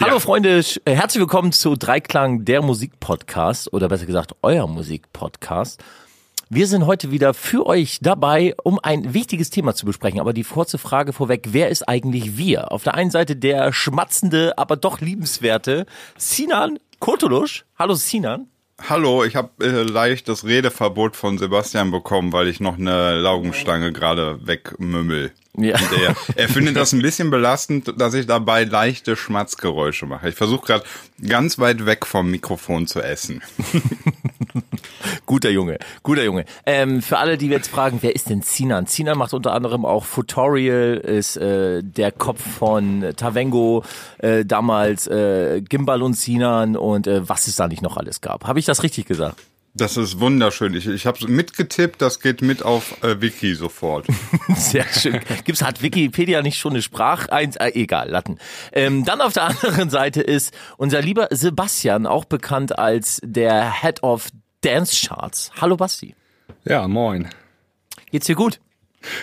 Hallo Freunde, sch- äh, herzlich willkommen zu Dreiklang, der Musikpodcast oder besser gesagt euer Musikpodcast. Wir sind heute wieder für euch dabei, um ein wichtiges Thema zu besprechen. Aber die kurze Frage vorweg, wer ist eigentlich wir? Auf der einen Seite der schmatzende, aber doch liebenswerte Sinan Kurtulusch. Hallo Sinan. Hallo, ich habe äh, leicht das Redeverbot von Sebastian bekommen, weil ich noch eine Laugenstange gerade wegmümmel. Ja. Und er, er findet das ein bisschen belastend, dass ich dabei leichte Schmatzgeräusche mache. Ich versuche gerade ganz weit weg vom Mikrofon zu essen. Guter Junge, guter Junge. Ähm, für alle, die jetzt fragen, wer ist denn Sinan? Sinan macht unter anderem auch Futorial, ist äh, der Kopf von Tavengo, äh, damals äh, Gimbal und Sinan und äh, was es da nicht noch alles gab. Habe ich das richtig gesagt? Das ist wunderschön. Ich, ich habe mitgetippt, das geht mit auf äh, Wiki sofort. Sehr schön. Gibt's hat Wikipedia nicht schon eine Sprach eins? Äh, egal, Latten. Ähm, dann auf der anderen Seite ist unser lieber Sebastian, auch bekannt als der Head of Dance Charts. Hallo Basti. Ja, moin. Geht's dir gut?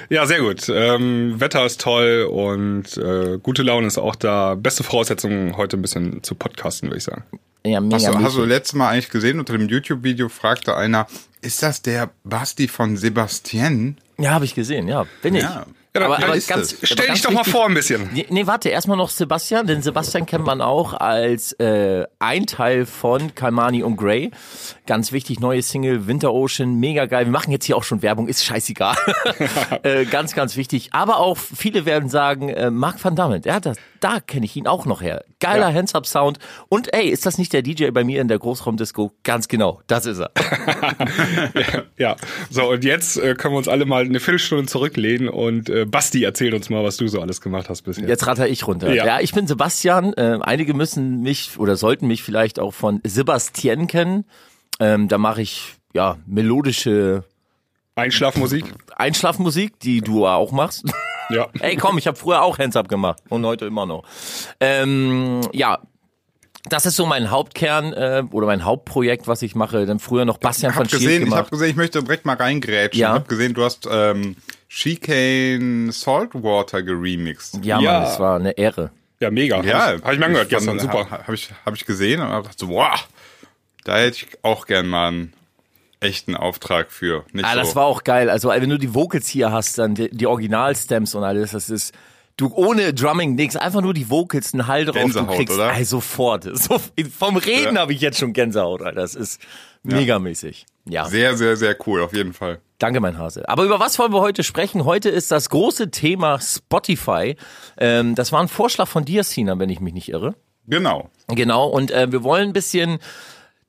Ja, sehr gut. Ähm, Wetter ist toll und äh, gute Laune ist auch da. Beste Voraussetzungen, heute ein bisschen zu podcasten, würde ich sagen. Ja, mega. Hast du, hast du letztes Mal eigentlich gesehen, unter dem YouTube-Video fragte einer, ist das der Basti von Sebastian? Ja, habe ich gesehen, ja. Bin ich. Ja. Ja, aber, aber ganz, Stell dich doch mal vor ein bisschen. Nee, nee, warte, erstmal noch Sebastian, denn Sebastian kennt man auch als äh, ein Teil von Kalmani und Grey. Ganz wichtig, neue Single, Winter Ocean, mega geil. Wir machen jetzt hier auch schon Werbung, ist scheißegal. äh, ganz, ganz wichtig. Aber auch viele werden sagen, äh, Marc van Damme, der hat das, da kenne ich ihn auch noch her. Geiler Ja. Hands-Up-Sound. Und ey, ist das nicht der DJ bei mir in der Großraumdisco? Ganz genau, das ist er. Ja, so und jetzt äh, können wir uns alle mal eine Viertelstunde zurücklehnen und äh, Basti erzählt uns mal, was du so alles gemacht hast bisher. Jetzt ratter ich runter. Ja, Ja. ich bin Sebastian. Äh, einige müssen mich oder sollten mich vielleicht auch von Sebastian kennen. Ähm, da mache ich ja melodische Einschlafmusik. Einschlafmusik, die du auch machst. Ja. Ey, komm, ich habe früher auch Hands Up gemacht und heute immer noch. Ähm, ja, das ist so mein Hauptkern äh, oder mein Hauptprojekt, was ich mache. Dann früher noch Bastian Ich von habe Schild gesehen, ich gemacht. habe gesehen, ich möchte direkt mal reingrätschen. Ja. Ich habe gesehen, du hast ähm, Chicane Saltwater geremixed. ja, Mann, Ja. das war eine Ehre. Ja, mega. Ja, Habe ich, hab ich mir angehört gestern, super. ha- Habe ich, hab ich gesehen und hab gedacht so, wow, da hätte ich auch gern mal einen echten Auftrag für. Nicht Ah, so. das war auch geil. Also wenn du die Vocals hier hast, dann die, die Original-Stems und alles, das ist du ohne Drumming nix, einfach nur die Vocals, einen Hall drauf, Gänsehaut, du kriegst oder? ey, sofort. So, vom Reden Ja. habe ich jetzt schon Gänsehaut, Alter. Das ist megamäßig. Ja, sehr, sehr, sehr cool, auf jeden Fall. danke mein Hase. Aber über was wollen wir heute sprechen? Heute ist das große Thema Spotify. Ähm, das war ein Vorschlag von dir, Sina, wenn ich mich nicht irre. Genau. Genau, und äh, wir wollen ein bisschen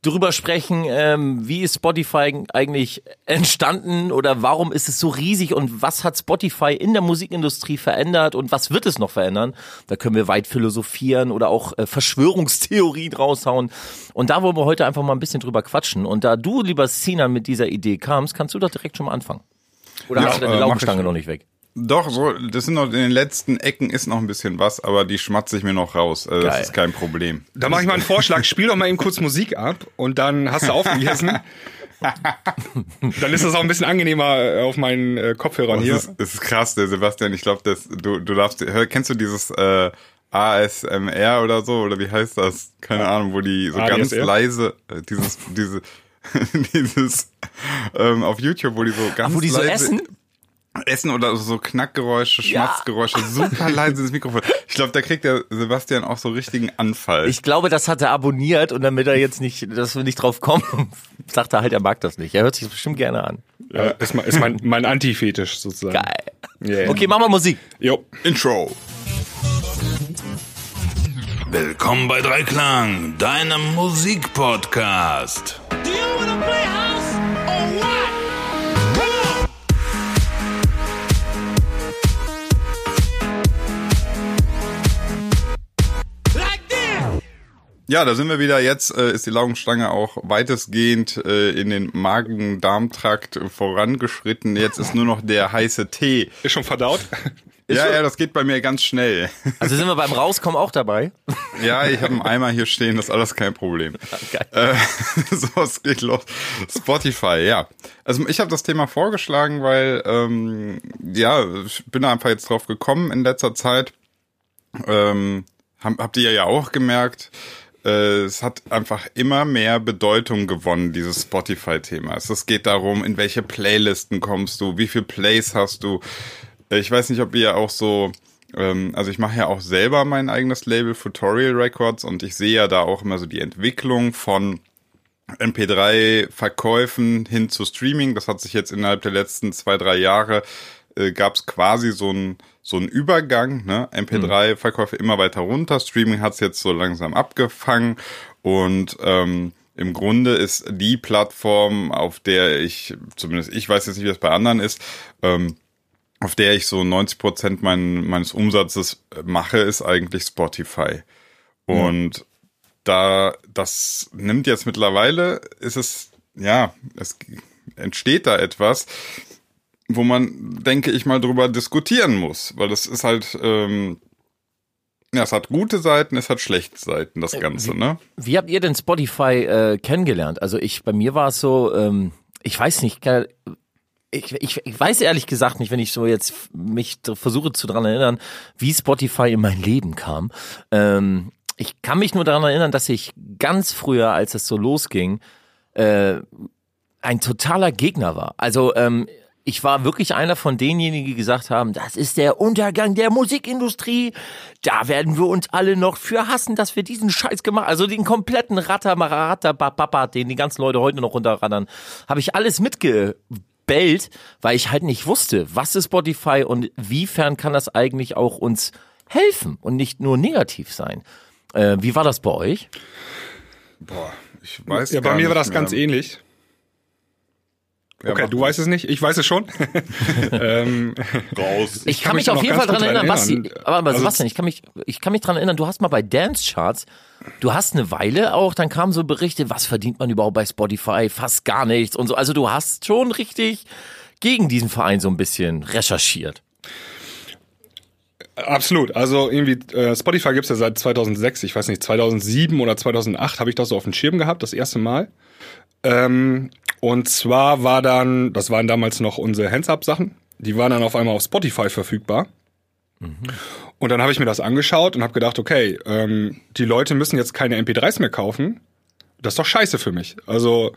drüber sprechen, ähm, wie ist Spotify eigentlich entstanden oder warum ist es so riesig und was hat Spotify in der Musikindustrie verändert und was wird es noch verändern? Da können wir weit philosophieren oder auch äh, Verschwörungstheorien raushauen. Und da wollen wir heute einfach mal ein bisschen drüber quatschen. Und da du, lieber Sinan, mit dieser Idee kamst, kannst du doch direkt schon mal anfangen. Oder Ja, hast du deine äh, Laugenstange noch nicht weg? Doch, so, das sind noch in den letzten Ecken ist noch ein bisschen was, aber die schmatze ich mir noch raus. Also das ist kein Problem. Da mache ich mal einen Vorschlag. Spiel doch mal eben kurz Musik ab und dann hast du aufgelesen. dann ist das auch ein bisschen angenehmer äh, auf meinen äh, Kopfhörern Das hier. ist, das ist krass, der Sebastian. Ich glaube, das du du darfst. Hör, kennst du dieses äh, ASMR oder so oder wie heißt das? Keine Ahnung, wo die so ganz ADSR? leise äh, dieses diese dieses ähm, auf YouTube, wo die so ganz Wo die so leise essen? Essen oder so Knackgeräusche, Ja. Schmatzgeräusche, super leise ins Mikrofon. Ich glaube, da kriegt der Sebastian auch so richtigen Anfall. Ich glaube, das hat er abonniert und damit er jetzt nicht, dass wir nicht drauf kommen, sagt er halt, er mag das nicht. Er hört sich das bestimmt gerne an. Ja, ist mein, ist mein, mein Anti-Fetisch sozusagen. Geil. Yeah. Okay, machen wir Musik. Jo. Intro. Willkommen bei Dreiklang, deinem Musikpodcast. Do you wanna play Ja, da sind wir wieder. Jetzt äh, ist die Laugenstange auch weitestgehend äh, in den Magen-Darm-Trakt vorangeschritten. Jetzt ist nur noch der heiße Tee. Ist schon verdaut? ja, ja, das geht bei mir ganz schnell. Also sind wir beim Rauskommen auch dabei. ja, ich habe einen Eimer hier stehen, das ist alles kein Problem. Geil. Äh, so, es geht los. Spotify, ja. Also ich habe das Thema vorgeschlagen, weil ähm, ja, ich bin da einfach jetzt drauf gekommen in letzter Zeit. Ähm, hab, habt ihr ja auch gemerkt, äh, es hat einfach immer mehr Bedeutung gewonnen, dieses Spotify-Thema. Es geht darum, in welche Playlisten kommst du, wie viel Plays hast du. Äh, Ich weiß nicht, ob ihr auch so, ähm, also ich mache ja auch selber mein eigenes Label Tutorial Records und ich sehe ja da auch immer so die Entwicklung von MP3-Verkäufen hin zu Streaming. Das hat sich jetzt innerhalb der letzten zwei, drei Jahre äh, gab es quasi so ein so ein Übergang, ne? MP3-Verkäufe immer weiter runter, Streaming hat es jetzt so langsam abgefangen und ähm, im Grunde ist die Plattform, auf der ich, zumindest ich weiß jetzt nicht, wie das bei anderen ist, ähm, auf der ich so 90 Prozent mein, meines Umsatzes mache, ist eigentlich Spotify. Und da, das nimmt jetzt mittlerweile, ist es, ja, es entsteht da etwas, wo man, denke ich mal, drüber diskutieren muss, weil das ist halt, ähm, ja, es hat gute Seiten, es hat schlechte Seiten, das Ganze, ne? Wie habt ihr denn Spotify äh, kennengelernt? Also ich, bei mir war es so, ähm, ich weiß nicht, äh, ich, ich, ich weiß ehrlich gesagt nicht, wenn ich so jetzt mich versuche zu dran erinnern, wie Spotify in mein Leben kam. Ähm, ich kann mich nur daran erinnern, dass ich ganz früher, als es so losging, äh, ein totaler Gegner war. Also ähm, ich war wirklich einer von denjenigen, die gesagt haben, das ist der Untergang der Musikindustrie. Da werden wir uns alle noch für hassen, dass wir diesen Scheiß gemacht Also den kompletten Ratter, Marata, Papa, den die ganzen Leute heute noch runterraddern, habe ich alles mitgebellt, weil ich halt nicht wusste, was ist Spotify und wiefern kann das eigentlich auch uns helfen und nicht nur negativ sein. Äh, wie war das bei euch? Boah, ich weiß Ja, bei gar mir war nicht das ganz mehr. ähnlich. Ja, Okay, du weißt es nicht, ich weiß es schon. ähm, raus. Ich, kann kann mich mich auf jeden Fall dran erinnern, Basti, aber, aber Also- Sebastian, ich kann mich, ich kann mich dran erinnern, du hast mal bei Dance Charts, du hast eine Weile auch, dann kamen so Berichte, was verdient man überhaupt bei Spotify? Fast gar nichts und so. Also du hast schon richtig gegen diesen Verein so ein bisschen recherchiert. Absolut. Also irgendwie, äh, Spotify gibt's ja seit 2006, ich weiß nicht, 2007 oder 2008 habe ich das so auf dem Schirm gehabt, das erste Mal. Ähm, und zwar war dann, das waren damals noch unsere Hands-Up-Sachen, die waren dann auf einmal auf Spotify verfügbar. Und dann habe ich mir das angeschaut und habe gedacht, okay, ähm, die Leute müssen jetzt keine MP3s mehr kaufen. Das ist doch scheiße für mich. Also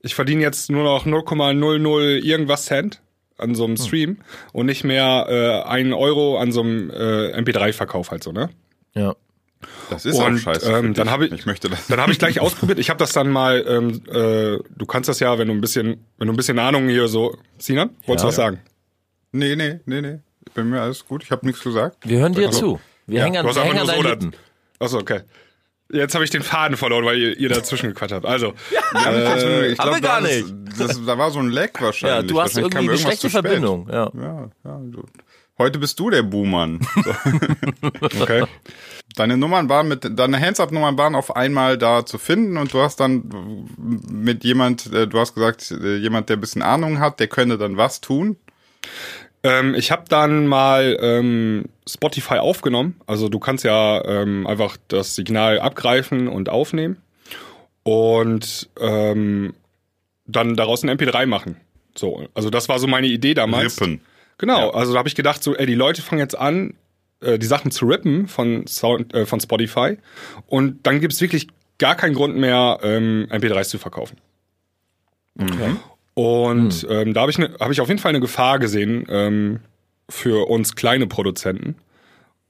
ich verdiene jetzt nur noch 0,00 irgendwas Cent an so einem Stream und nicht mehr äh, einen Euro an so einem äh, MP3-Verkauf halt so, ne? Ja. Das ist Und, auch scheiße. ähm, dann habe ich- ich möchte das. Dann habe ich gleich ausprobiert. Ich habe das dann mal, ähm, äh, du kannst das ja, wenn du ein bisschen, wenn du ein bisschen Ahnung hier so, Sinan, wolltest du Ja. was sagen? Nee, nee, nee, nee. Bei mir alles gut. Ich habe nichts gesagt. Wir hören dir zu. Wir Ja, hängen an, wir hängen an so deinen oder- Lippen. Achso, okay. Jetzt habe ich den Faden verloren, weil ihr, ihr dazwischen gequatscht habt. Also, Ja, ich haben glaub, wir gar da nicht. ist- Das, da war so ein Leck Ja, wahrscheinlich. du hast irgendwie eine irgendwas schlechte. Verbindung. Ja. Ja, ja. Du, heute bist du der Buhmann. So. okay. Deine Nummern waren mit, deine Hands-Up-Nummern waren auf einmal da zu finden und du hast dann mit jemand, äh, du hast gesagt, äh, jemand, der ein bisschen Ahnung hat, der könnte dann was tun. Ähm, ich habe dann mal ähm, Spotify aufgenommen. Also du kannst ja ähm, einfach das Signal abgreifen und aufnehmen und ähm, dann daraus ein MP3 machen. So, also das war so meine Idee damals. Rippen. Genau, also da habe ich gedacht, so, ey, die Leute fangen jetzt an, äh, die Sachen zu rippen von, Sound, äh, von Spotify. Und dann gibt's wirklich gar keinen Grund mehr, ähm, MP3s zu verkaufen. Und ähm, da habe ich, ne, hab ich auf jeden Fall eine Gefahr gesehen ähm, für uns kleine Produzenten.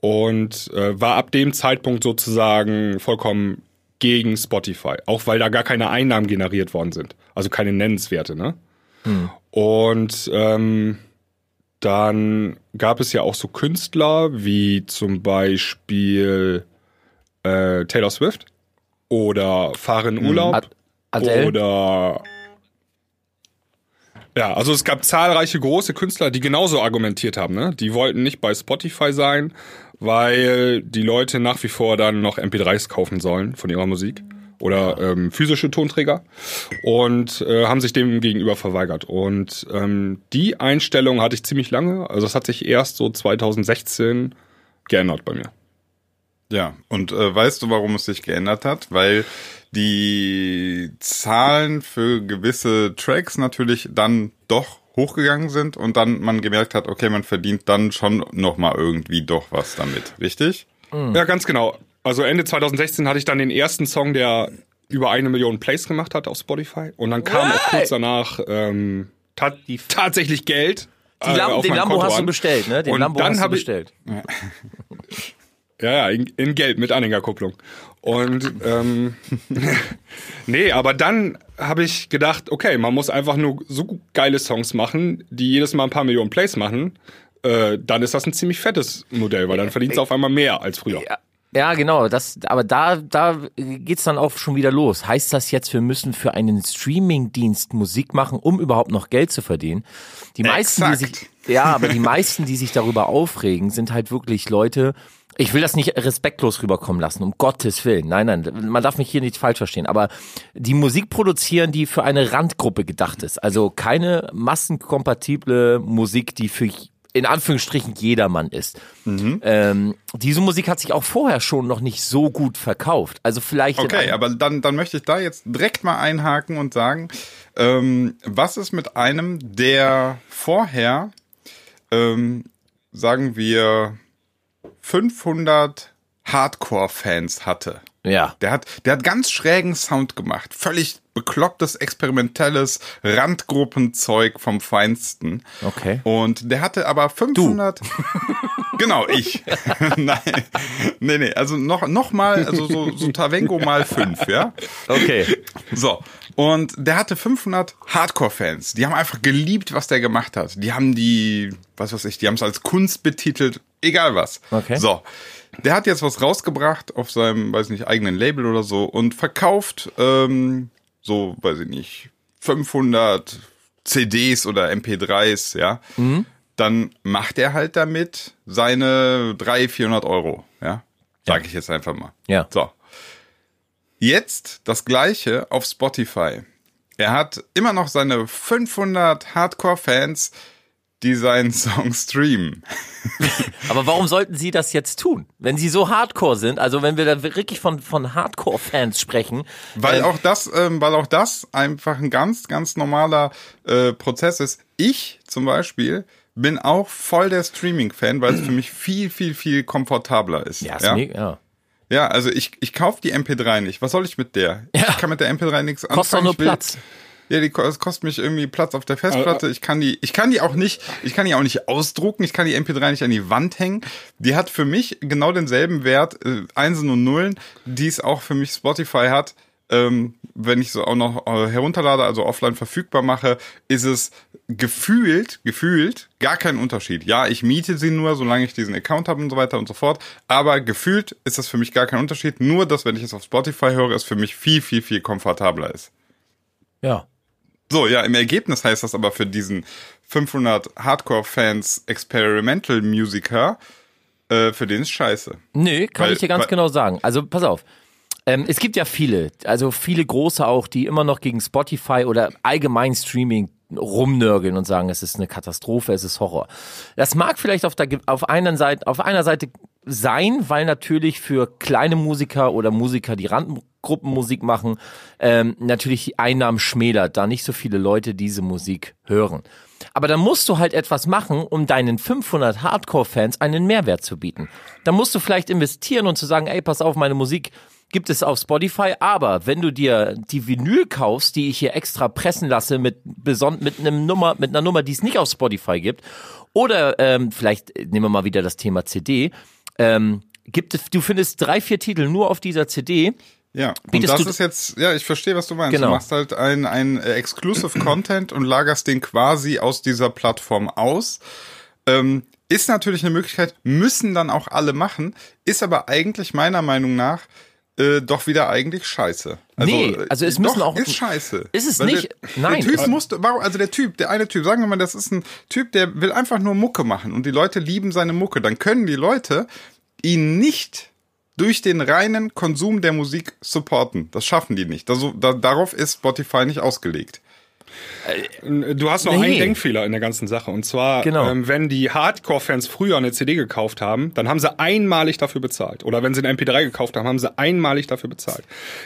Und äh, war ab dem Zeitpunkt sozusagen vollkommen gegen Spotify, auch weil da gar keine Einnahmen generiert worden sind, also keine nennenswerte, ne? Und ähm, dann gab es ja auch so Künstler wie zum Beispiel äh, Taylor Swift oder Fahren Urlaub Ad oder ja, also es gab zahlreiche große Künstler, die genauso argumentiert haben. Ne? Die wollten nicht bei Spotify sein, weil die Leute nach wie vor dann noch MP3s kaufen sollen von ihrer Musik oder ähm, physische Tonträger und äh, haben sich dem gegenüber verweigert. Und ähm, die Einstellung hatte ich ziemlich lange. Also es hat sich erst so 2016 geändert bei mir. Ja, und äh, weißt du, warum es sich geändert hat? Weil die Zahlen für gewisse Tracks natürlich dann doch hochgegangen sind und dann man gemerkt hat, okay, man verdient dann schon noch mal irgendwie doch was damit, richtig? Ja, ganz genau. Also Ende 2016 hatte ich dann den ersten Song, der über eine Million Plays gemacht hat auf Spotify. Und dann kam auch kurz danach ähm, ta tatsächlich Geld. Die Lam auf den Lambo Konto hast du an. bestellt, ne? Den Und Lambo dann hast du bestellt. Ja, ja, in, in Geld mit Anhängerkupplung. Und ähm, nee, aber dann habe ich gedacht, okay, man muss einfach nur so geile Songs machen, die jedes Mal ein paar Millionen Plays machen. Äh, dann ist das ein ziemlich fettes Modell, weil dann verdienst du auf einmal mehr als früher. Ja, ja, genau. Das, aber da, da geht's dann auch schon wieder los. Heißt das jetzt, wir müssen für einen Streamingdienst Musik machen, um überhaupt noch Geld zu verdienen? Die meisten, die Exakt. sich, ja, aber die meisten, die sich darüber aufregen, sind halt wirklich Leute. Ich will das nicht respektlos rüberkommen lassen, um Gottes Willen. Nein, nein, man darf mich hier nicht falsch verstehen. Aber die Musik produzieren, die für eine Randgruppe gedacht ist. Also keine massenkompatible Musik, die für in Anführungsstrichen jedermann ist. Ähm, diese Musik hat sich auch vorher schon noch nicht so gut verkauft. Also vielleicht. Okay, aber dann, dann möchte ich da jetzt direkt mal einhaken und sagen, ähm, was ist mit einem, der vorher, ähm, sagen wir, 500 Hardcore-Fans hatte? Ja. Der hat, der hat ganz schrägen Sound gemacht. Völlig beklopptes, experimentelles Randgruppenzeug vom Feinsten. Okay. Und der hatte aber 500. genau, ich. Nein. Nee, nee, also noch, noch mal, also so, so Tavengo mal fünf, ja? Okay. So. Und der hatte 500 Hardcore-Fans. Die haben einfach geliebt, was der gemacht hat. Die haben die, was weiß ich, die haben es als Kunst betitelt. Egal was. Okay. So. Der hat jetzt was rausgebracht auf seinem, weiß nicht, eigenen Label oder so und verkauft, ähm, so, weiß ich nicht, 500 CDs oder MP3s, ja. Mhm. Dann macht er halt damit seine 300, 400 Euro, ja. Sag ich jetzt einfach mal. Ja. So. Jetzt das gleiche auf Spotify. Er hat immer noch seine 500 Hardcore-Fans, die seinen Song streamen. Aber warum sollten Sie das jetzt tun? Wenn Sie so Hardcore sind, also wenn wir da wirklich von, von Hardcore-Fans sprechen. Weil ähm, auch das, ähm, weil auch das einfach ein ganz, ganz normaler äh, Prozess ist. Ich zum Beispiel bin auch voll der Streaming-Fan, weil es für mich viel, viel, viel komfortabler ist. Ja, ja? mega, ja. ja also ich, ich kaufe die MP3 nicht. Was soll ich mit der? Ja. Ich kann mit der MP3 nichts anfangen. Kostet doch nur Platz. Ja, die es kostet mich irgendwie Platz auf der Festplatte. Ich kann die, ich kann die auch nicht, ich kann die auch nicht ausdrucken. Ich kann die MP3 nicht an die Wand hängen. Die hat für mich genau denselben Wert, äh, Einsen und Nullen, die es auch für mich Spotify hat. Ähm, wenn ich so auch noch äh, herunterlade, also offline verfügbar mache, ist es gefühlt, gefühlt gar kein Unterschied. Ja, ich miete sie nur, solange ich diesen Account habe und so weiter und so fort. Aber gefühlt ist das für mich gar kein Unterschied. Nur, dass wenn ich es auf Spotify höre, es für mich viel, viel, viel komfortabler ist. Ja. So, ja, im Ergebnis heißt das aber für diesen 500 Hardcore-Fans Experimental Musiker, äh, für den ist scheiße. Nö, kann Weil- ich dir ganz weil- genau sagen. Also pass auf. Ähm, es gibt ja viele, also viele große auch, die immer noch gegen Spotify oder allgemein Streaming rumnörgeln und sagen, es ist eine Katastrophe, es ist Horror. Das mag vielleicht auf, der, auf, einer Seite, auf einer Seite sein, weil natürlich für kleine Musiker oder Musiker, die Randgruppenmusik machen, ähm, natürlich die Einnahmen schmälert, da nicht so viele Leute diese Musik hören. Aber dann musst du halt etwas machen, um deinen 500 Hardcore-Fans einen Mehrwert zu bieten. Da musst du vielleicht investieren und zu sagen, ey, pass auf, meine Musik gibt es auf Spotify, aber wenn du dir die Vinyl kaufst, die ich hier extra pressen lasse mit beson mit einem Nummer, mit einer Nummer, die es nicht auf Spotify gibt, oder ähm, vielleicht äh, nehmen wir mal wieder das Thema CD, ähm, gibt es, du findest drei, vier Titel nur auf dieser CD. Ja, und das ist jetzt, ja, ich verstehe, was du meinst. Genau. Du machst halt ein, ein äh, Exclusive Content und lagerst den quasi aus dieser Plattform aus. Ähm, ist natürlich eine Möglichkeit, müssen dann auch alle machen, ist aber eigentlich meiner Meinung nach äh, doch wieder eigentlich scheiße. Nee, äh, also es müssen auch- ist scheiße. Ist es nicht? Der, Nein. Der Typ musste, warum, also der Typ, der eine Typ, sagen wir mal, das ist ein Typ, der will einfach nur Mucke machen und die Leute lieben seine Mucke. Dann können die Leute ihn nicht durch den reinen Konsum der Musik supporten. Das schaffen die nicht. Also, da, darauf ist Spotify nicht ausgelegt. Du hast noch Nee. einen Denkfehler in der ganzen Sache. Und zwar, Genau. ähm, wenn die Hardcore-Fans früher eine CD gekauft haben, dann haben sie einmalig dafür bezahlt. Oder wenn sie eine MP3 gekauft haben, haben sie einmalig dafür bezahlt.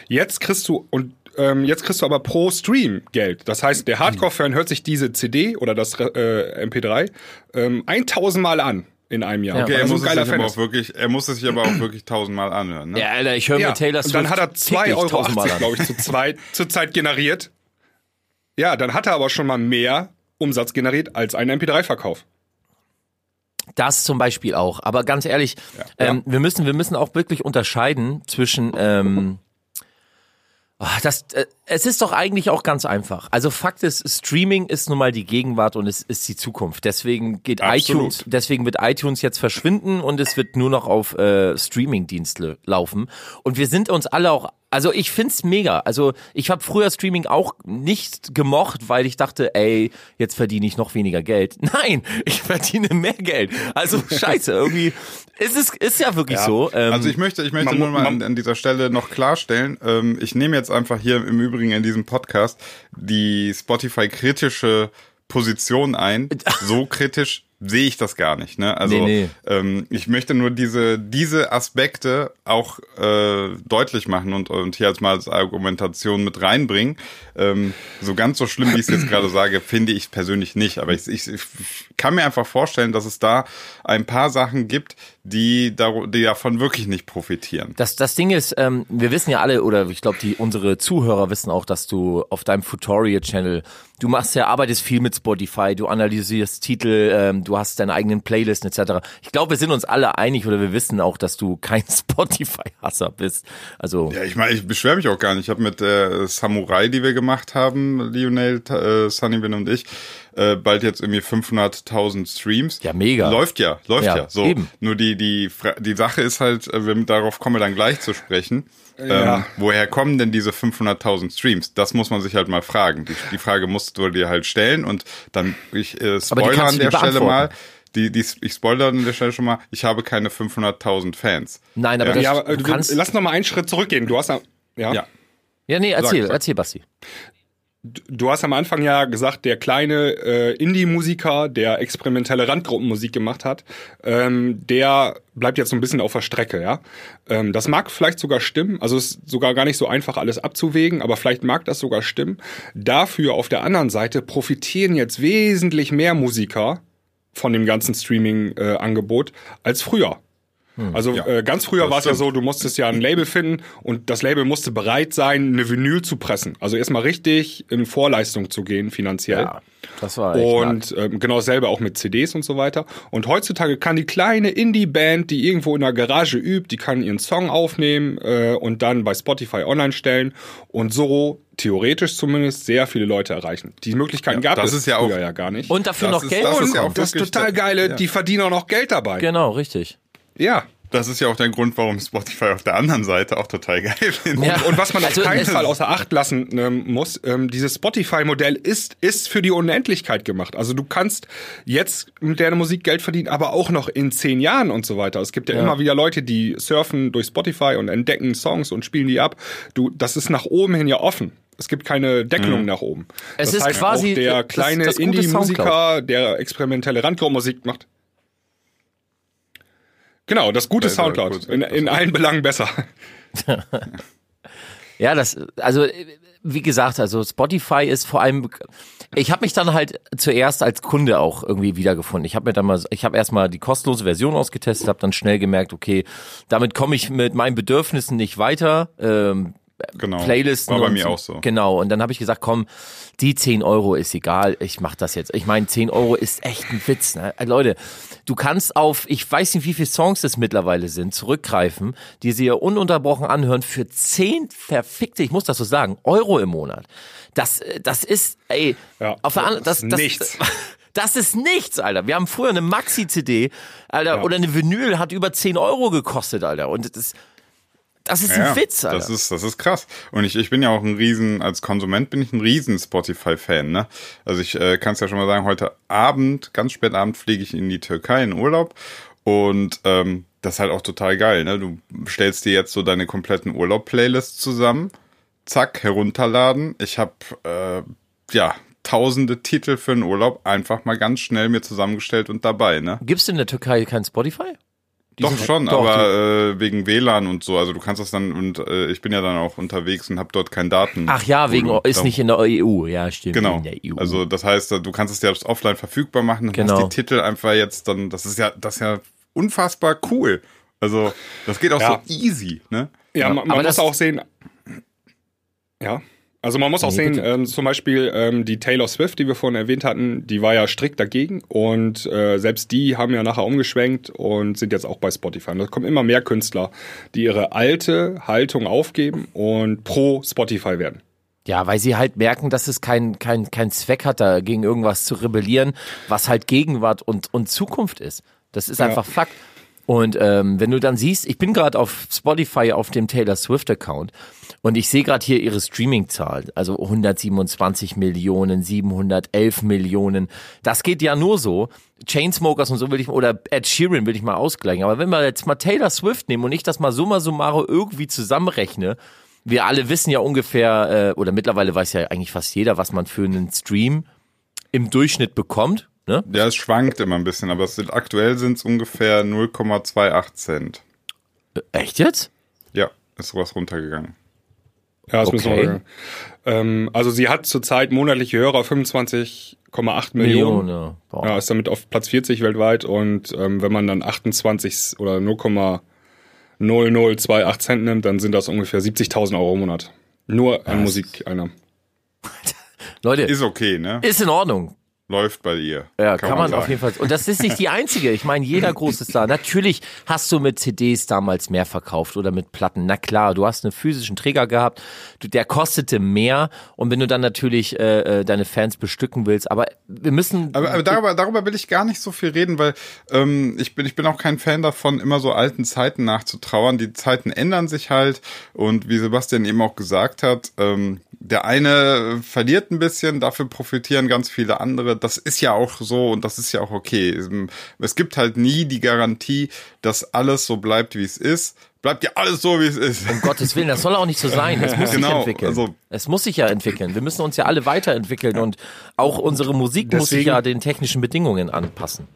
Jetzt kriegst du und ähm, jetzt kriegst du aber pro Stream Geld. Das heißt, der Hardcore-Fan hört sich diese CD oder das äh, MP3 ähm, 1000 Mal an in einem Jahr. Ja. Okay, er muss, geiler sich Fan auch wirklich, er muss es sich aber auch wirklich tausendmal anhören. Ne? Ja, Alter, ich höre mir Taylor und Swift dann hat er 2,80 täglich Euro, glaube ich, zu zweit, zur Zeit generiert. Ja, dann hat er aber schon mal mehr Umsatz generiert als ein MP3-Verkauf. Das zum Beispiel auch. Aber ganz ehrlich, ähm, wir müssen, wir müssen auch wirklich unterscheiden zwischen, ähm, ah, das, äh, es ist doch eigentlich auch ganz einfach. Also Fakt ist, Streaming ist nun mal die Gegenwart und es ist die Zukunft. Deswegen geht Absolut. iTunes, deswegen wird iTunes jetzt verschwinden und es wird nur noch auf äh, Streaming-Dienste laufen. Und wir sind uns alle auch also ich find's mega. Also ich habe früher Streaming auch nicht gemocht, weil ich dachte, ey, jetzt verdiene ich noch weniger Geld. Nein, ich verdiene mehr Geld. Also scheiße, irgendwie ist es ist ja wirklich so. Ähm, Also ich möchte, ich möchte man nur mal man- an, an dieser Stelle noch klarstellen, ähm, ich nehme jetzt einfach hier im Übrigen in diesem Podcast die Spotify-kritische Position ein. So kritisch sehe ich das gar nicht. Ne? Also Nee, nee. Ähm, ich möchte nur diese, diese Aspekte auch äh, deutlich machen und, und hier als mal als Argumentation mit reinbringen. Ähm, so ganz so schlimm, wie ich es jetzt gerade sage, finde ich persönlich nicht. Aber ich, ich, ich kann mir einfach vorstellen, dass es da ein paar Sachen gibt, die, dar- die davon wirklich nicht profitieren. Das, das Ding ist, ähm, wir wissen ja alle, oder ich glaube, die unsere Zuhörer wissen auch, dass du auf deinem Tutorial-Channel, du machst ja, arbeitest viel mit Spotify, du analysierst Titel, ähm, du hast deine eigenen Playlisten etc. Ich glaube, wir sind uns alle einig oder wir wissen auch, dass du kein Spotify-Hasser bist. Also Ja, ich meine, ich beschwere mich auch gar nicht. Ich habe mit der Samurai, die wir gemacht haben, Lionel, äh, Sunny Win und ich, äh, bald jetzt irgendwie 500.000 Streams. Ja, mega. Läuft ja, läuft Ja, ja. So. eben. Nur die die die Sache ist halt, äh, wir, darauf kommen wir dann gleich zu sprechen. Ja. Ähm, woher kommen denn diese 500.000 Streams? Das muss man sich halt mal fragen. Die, die Frage musst du dir halt stellen und dann ich äh, spoiler an der Stelle mal. Die, die, ich spoilere an der Stelle schon mal. Ich habe keine 500.000 Fans. nein, aber Ja. das, Ja, aber du du kannst. lass noch mal einen Schritt zurückgehen. Du hast am- ja, Ja. ja, nee, erzähl, Sag, sag. erzähl, Basti. Du hast am Anfang ja gesagt, der kleine äh, Indie-Musiker, der experimentelle Randgruppenmusik gemacht hat, ähm, der bleibt jetzt so ein bisschen auf der Strecke, ja. Ähm, das mag vielleicht sogar stimmen, also es ist sogar gar nicht so einfach alles abzuwägen, aber vielleicht mag das sogar stimmen. Dafür auf der anderen Seite profitieren jetzt wesentlich mehr Musiker von dem ganzen Streaming-Angebot als früher. Also Ja, äh, ganz früher war es ja so, du musstest ja ein Label finden und das Label musste bereit sein, eine Vinyl zu pressen. Also erstmal richtig in Vorleistung zu gehen finanziell. Ja, das war echt. Und ähm, genau dasselbe auch mit CDs und so weiter. Und heutzutage kann die kleine Indie-Band, die irgendwo in der Garage übt, die kann ihren Song aufnehmen äh, und dann bei Spotify online stellen und so theoretisch zumindest sehr viele Leute erreichen. Die Möglichkeiten Ja, gab das es ist ja auch- früher ja gar nicht. Und dafür Das noch ist- Geld das ist bekommen. ja auch und das total geile, ja. die verdienen auch noch Geld dabei. Genau, richtig. Ja. Das ist ja auch der Grund, warum Spotify auf der anderen Seite auch total geil findet. Ja. Und was man auf Also, keinen es- Fall außer Acht lassen ähm, muss, ähm, dieses Spotify-Modell ist, ist für die Unendlichkeit gemacht. Also du kannst jetzt mit der Musik Geld verdienen, aber auch noch in zehn Jahren und so weiter. Es gibt ja, immer wieder Leute, die surfen durch Spotify und entdecken Songs und spielen die ab. Du, das ist nach oben hin ja offen. Es gibt keine Deckelung nach oben. Es das ist heißt, quasi auch der kleine Indie-Musiker, der experimentelle Randgruppenmusik macht. Genau, das gute er Soundcloud. In, in allen Belangen besser. Ja, das, also wie gesagt, also Spotify ist vor allem, ich habe mich dann halt zuerst als Kunde auch irgendwie wiedergefunden. Ich habe mir dann mal, ich habe erstmal die kostenlose Version ausgetestet, habe dann schnell gemerkt, okay, damit komme ich mit meinen Bedürfnissen nicht weiter. Ähm, Genau. Playlisten. War bei mir auch so. Genau, und dann habe ich gesagt, komm, die 10 Euro ist egal, ich mach das jetzt. Ich meine, 10 Euro ist echt ein Witz. Ne? Äh, Leute, du kannst auf, ich weiß nicht, wie viele Songs es mittlerweile sind, zurückgreifen, die sie ja ununterbrochen anhören für 10 verfickte, ich muss das so sagen, Euro im Monat. Das, äh, das ist, ey, Ja, auf der anderen, das das, ist das, nichts. Das ist nichts, Alter. Wir haben früher eine Maxi-CD, Alter, oder eine Vinyl hat über 10 Euro gekostet, Alter. Und das, das ist ein Witz, Alter. Das ist, das ist krass. Und ich, ich bin ja auch ein riesen, als Konsument bin ich ein riesen Spotify-Fan, ne? Also ich äh, kann es ja schon mal sagen, heute Abend, ganz spät Abend fliege ich in die Türkei in Urlaub und ähm, das ist halt auch total geil, ne? Du stellst dir jetzt so deine kompletten Urlaub-Playlists zusammen, zack, herunterladen. Ich habe, äh, ja, tausende Titel für den Urlaub einfach mal ganz schnell mir zusammengestellt und dabei, ne? Gibt's in der Türkei kein Spotify? Die Doch schon, doch, die- aber äh, wegen WLAN und so. Also du kannst das dann und äh, ich bin ja dann auch unterwegs und habe dort kein Daten. Ach ja, wegen ist nicht in der EU. Ja, stimmt. Genau. In der E EU. Also das heißt, du kannst es ja offline verfügbar machen. Dann Genau. hast die Titel einfach jetzt dann. Das ist ja, das ist ja unfassbar cool. Also das geht auch Ja. so easy, ne? Ja, man, man aber muss das- auch sehen. Ja. Also man muss auch sehen, ähm, zum Beispiel ähm, die Taylor Swift, die wir vorhin erwähnt hatten, die war ja strikt dagegen und äh, selbst die haben ja nachher umgeschwenkt und sind jetzt auch bei Spotify. Und da kommen immer mehr Künstler, die ihre alte Haltung aufgeben und pro Spotify werden. Ja, weil sie halt merken, dass es keinen kein, kein Zweck hat, da gegen irgendwas zu rebellieren, was halt Gegenwart und, und Zukunft ist. Das ist einfach Fakt. Und ähm, wenn du dann siehst, ich bin gerade auf Spotify auf dem Taylor Swift Account und ich sehe gerade hier ihre Streaming-Zahl, also 127 Millionen, 711 Millionen. Das geht ja nur so. Chainsmokers und so will ich oder Ed Sheeran will ich mal ausgleichen. Aber wenn wir jetzt mal Taylor Swift nehmen und ich das mal summa summarum irgendwie zusammenrechne, wir alle wissen ja ungefähr, äh, oder mittlerweile weiß ja eigentlich fast jeder, was man für einen Stream im Durchschnitt bekommt. Ne? Ja, es schwankt immer ein bisschen, aber es sind, aktuell sind es ungefähr 0,28 Cent. Echt jetzt? Ja, ist sowas runtergegangen. Ja, wir Okay. sagen. Ähm, also sie hat zurzeit monatliche Hörer 25,8 Millionen. ja. Boah. Ja, ist damit auf Platz 40 weltweit und ähm, wenn man dann 28 oder 0,0028 Cent nimmt, dann sind das ungefähr 70.000 Euro im Monat. Nur an Musikeinnahmen. Leute, Ist okay, ne? ist in Ordnung. Läuft bei ihr. Ja, kann, man, sagen. auf jeden Fall. Und das ist nicht die einzige. Ich meine, jeder große Star. Natürlich hast du mit CDs damals mehr verkauft oder mit Platten. Na klar, du hast einen physischen Träger gehabt. Du, der kostete mehr. Und wenn du dann natürlich äh, äh, deine Fans bestücken willst, aber wir müssen. Aber, aber darüber, darüber will ich gar nicht so viel reden, weil ähm, ich, bin, ich bin auch kein Fan davon, immer so alten Zeiten nachzutrauern. Die Zeiten ändern sich halt und wie Sebastian eben auch gesagt hat, ähm, der eine verliert ein bisschen, dafür profitieren ganz viele andere. Das ist ja auch so und das ist ja auch okay. Es gibt halt nie die Garantie, dass alles so bleibt, wie es ist. Bleibt ja alles so, wie es ist. Um Gottes Willen, das soll auch nicht so sein. Das muss sich Genau, entwickeln. also- es muss sich ja entwickeln. Wir müssen uns ja alle weiterentwickeln und auch unsere Musik muss sich Deswegen- ja den technischen Bedingungen anpassen.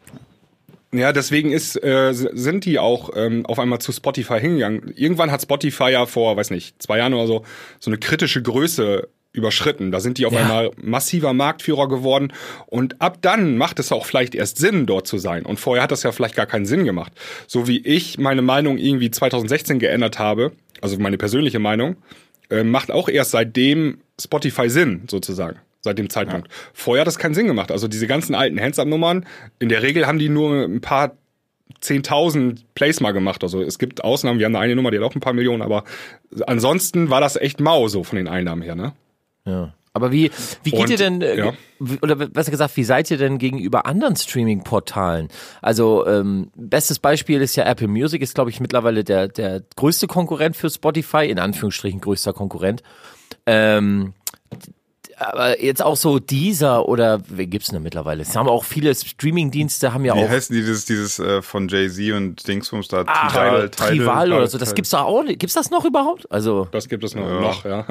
Ja, deswegen ist, äh, sind die auch ähm, auf einmal zu Spotify hingegangen. Irgendwann hat Spotify ja vor, weiß nicht, zwei Jahren oder so, so eine kritische Größe überschritten. Da sind die auf Ja. einmal massiver Marktführer geworden. Und ab dann macht es auch vielleicht erst Sinn, dort zu sein. Und vorher hat das ja vielleicht gar keinen Sinn gemacht. So wie ich meine Meinung irgendwie 2016 geändert habe, also meine persönliche Meinung, äh, macht auch erst seitdem Spotify Sinn, sozusagen. Seit dem Zeitpunkt. Vorher hat das keinen Sinn gemacht. Also diese ganzen alten Hands-Up-Nummern, in der Regel haben die nur ein paar 10.000 Plays mal gemacht. Also es gibt Ausnahmen, wir haben da eine Nummer, die hat auch ein paar Millionen, aber ansonsten war das echt mau so von den Einnahmen her, ne? Ja. Aber wie, wie geht Und, ihr denn, äh, ja. oder besser gesagt, wie seid ihr denn gegenüber anderen Streaming-Portalen? Also, ähm, bestes Beispiel ist ja Apple Music, ist, glaube ich, mittlerweile der, der größte Konkurrent für Spotify, in Anführungsstrichen größter Konkurrent. Ähm, aber jetzt auch so Deezer oder wie gibt's denn mittlerweile? Es haben auch viele Streaming-Dienste, haben ja Wie auch heißen die, dieses, dieses äh, von Jay-Z und Dingsbums da? Ah, Tidal, Trival oder so. Das Tidal. gibt's da auch nicht. Gibt's das noch überhaupt? Also, Das gibt es noch, noch ja.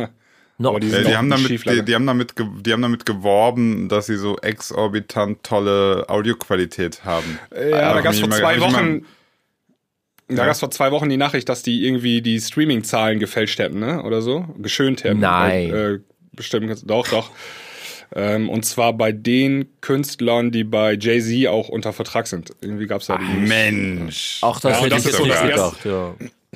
noch. Aber die Ja, sind die, haben damit, die, die, haben damit, ge- die haben damit geworben, dass sie so exorbitant tolle Audioqualität haben. Ja, da Hab gab es vor zwei Wochen. Da gab es vor zwei Wochen die Nachricht, dass die irgendwie die Streaming-Zahlen gefälscht hätten, ne? Oder so? Geschönt hätten. Nein. Äh, bestimmt, doch, doch. Ähm, und zwar bei den Künstlern, die bei Jay-Z auch unter Vertrag sind. Irgendwie gab es da die. Mensch. Auch das Ja, hätte das ich ist jetzt so nicht das gedacht. Ja.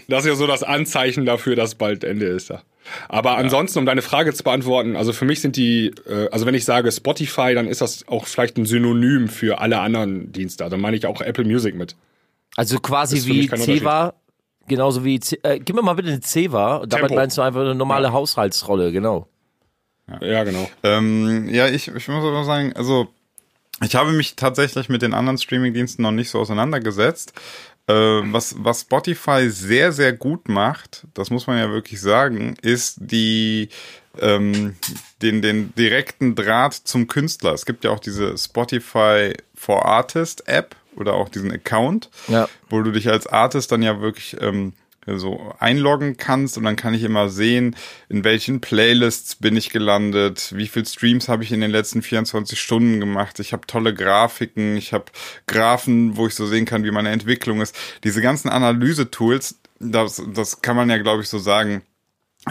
Das ist ja so das Anzeichen dafür, dass bald Ende ist da. Aber ansonsten, um deine Frage zu beantworten, also für mich sind die, äh, also wenn ich sage Spotify, dann ist das auch vielleicht ein Synonym für alle anderen Dienste. Also meine ich auch Apple Music mit. Also quasi wie. Ceva, genauso wie, äh, gib mir mal bitte eine Ceva, damit Tempo. meinst du einfach eine normale Haushaltsrolle, genau. Ja, genau. Ähm, ja, ich, ich muss aber sagen, also ich habe mich tatsächlich mit den anderen Streamingdiensten noch nicht so auseinandergesetzt. Äh, was, was Spotify sehr, sehr gut macht, das muss man ja wirklich sagen, ist die ähm, den, den direkten Draht zum Künstler. Es gibt ja auch diese Spotify for Artist App oder auch diesen Account, Ja. wo du dich als Artist dann ja wirklich ähm, so einloggen kannst und dann kann ich immer sehen, in welchen Playlists bin ich gelandet, wie viel Streams habe ich in den letzten 24 Stunden gemacht. Ich habe tolle Grafiken, ich habe Graphen, wo ich so sehen kann, wie meine Entwicklung ist. Diese ganzen Analyse-Tools, das, das kann man ja, glaube ich, so sagen,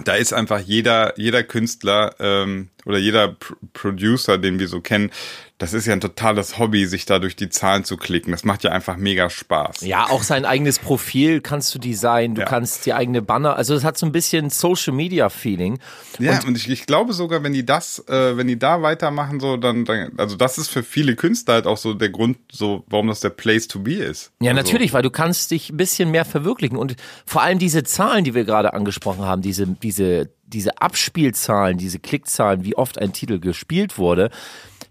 da ist einfach jeder, jeder Künstler ähm, oder jeder P Producer, den wir so kennen, das ist ja ein totales Hobby, sich da durch die Zahlen zu klicken. Das macht ja einfach mega Spaß. Ja, auch sein eigenes Profil kannst du designen, du Ja. kannst die eigene Banner, also es hat so ein bisschen Social Media Feeling. Ja, und, ich, ich glaube sogar, wenn die das, äh, wenn die da weitermachen, so, dann, dann, also das ist für viele Künstler halt auch so der Grund, so, warum das der Place to be ist. Ja, also, natürlich, weil du kannst dich ein bisschen mehr verwirklichen und vor allem diese Zahlen, die wir gerade angesprochen haben, diese, diese, diese Abspielzahlen, diese Klickzahlen, wie oft ein Titel gespielt wurde,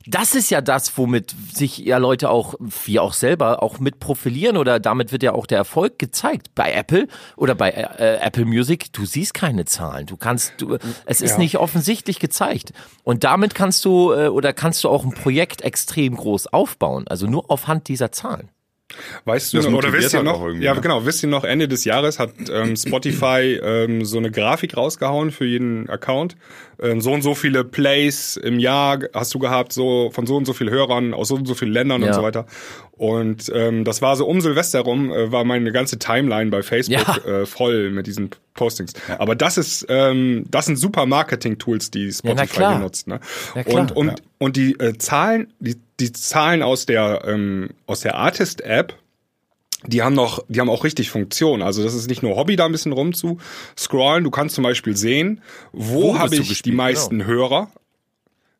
das ist ja das, womit sich ja Leute auch, wir auch selber, auch mit profilieren oder damit wird ja auch der Erfolg gezeigt. Bei Apple oder bei äh, Apple Music, du siehst keine Zahlen. Du kannst, du, es ist Ja. nicht offensichtlich gezeigt. Und damit kannst du äh, oder kannst du auch ein Projekt extrem groß aufbauen. Also nur aufhand dieser Zahlen. Weißt du Das noch, oder wisst ihr halt noch, ja ne? genau, wisst ihr noch, Ende des Jahres hat ähm, Spotify ähm, so eine Grafik rausgehauen für jeden Account. Ähm, so und so viele Plays im Jahr hast du gehabt, so von so und so vielen Hörern aus so und so vielen Ländern Ja. und so weiter. Und ähm, das war so um Silvester rum, äh, war meine ganze Timeline bei Facebook Ja. äh, voll mit diesen Postings. Aber das ist, ähm, das sind super Marketing-Tools, die Spotify. Ne? Ja, klar. und und, und die äh, Zahlen, die, die Zahlen aus der, ähm, aus der Artist-App, die haben noch, die haben auch richtig Funktion. Also das ist nicht nur Hobby, da ein bisschen rumzuscrollen. Du kannst zum Beispiel sehen, wo, Wo habe ich gespielt, die meisten Hörer.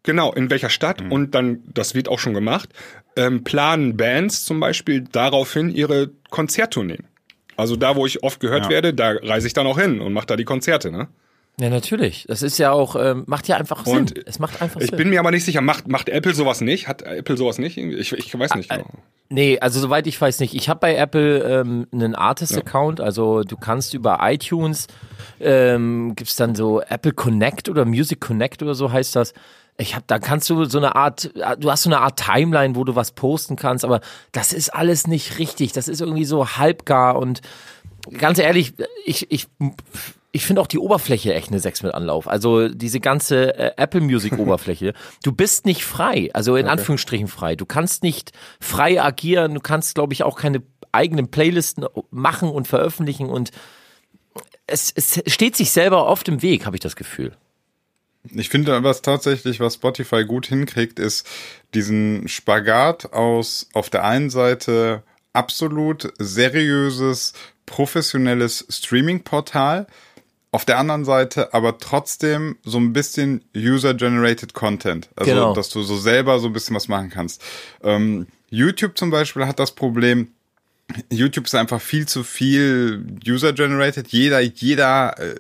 Genau, in welcher Stadt. Mhm. Und dann, das wird auch schon gemacht, ähm, planen Bands zum Beispiel daraufhin ihre Konzerttourneen. Also da, wo ich oft gehört Ja. werde, da reise ich dann auch hin und mache da die Konzerte. Ne? Ja, natürlich. Das ist ja auch, ähm, macht ja einfach Sinn. Und es macht einfach Ich Sinn. bin mir aber nicht sicher, macht, macht Apple sowas nicht? Hat Apple sowas nicht? Ich, ich weiß nicht Ah, genau. Nee, also soweit ich weiß nicht. Ich habe bei Apple ähm, einen Artist-Account, also du kannst über iTunes, ähm, gibt's dann so Apple Connect oder Music Connect oder so heißt das. Ich hab, da kannst du so eine Art, du hast so eine Art Timeline, wo du was posten kannst, aber das ist alles nicht richtig. Das ist irgendwie so halbgar und ganz ehrlich, ich, ich, ich finde auch die Oberfläche echt eine 6 mit Anlauf. Also diese ganze äh, Apple Music Oberfläche. Du bist nicht frei, also in Anführungsstrichen frei. Du kannst nicht frei agieren. Du kannst, glaube ich, auch keine eigenen Playlisten machen und veröffentlichen und es, es steht sich selber oft im Weg, habe ich das Gefühl. Ich finde, was tatsächlich, was Spotify gut hinkriegt, ist diesen Spagat aus auf der einen Seite absolut seriöses, professionelles Streaming-Portal, auf der anderen Seite aber trotzdem so ein bisschen User-Generated Content. Also, Genau. dass du so selber so ein bisschen was machen kannst. Ähm, YouTube zum Beispiel hat das Problem, YouTube ist einfach viel zu viel User-Generated. Jeder, jeder äh,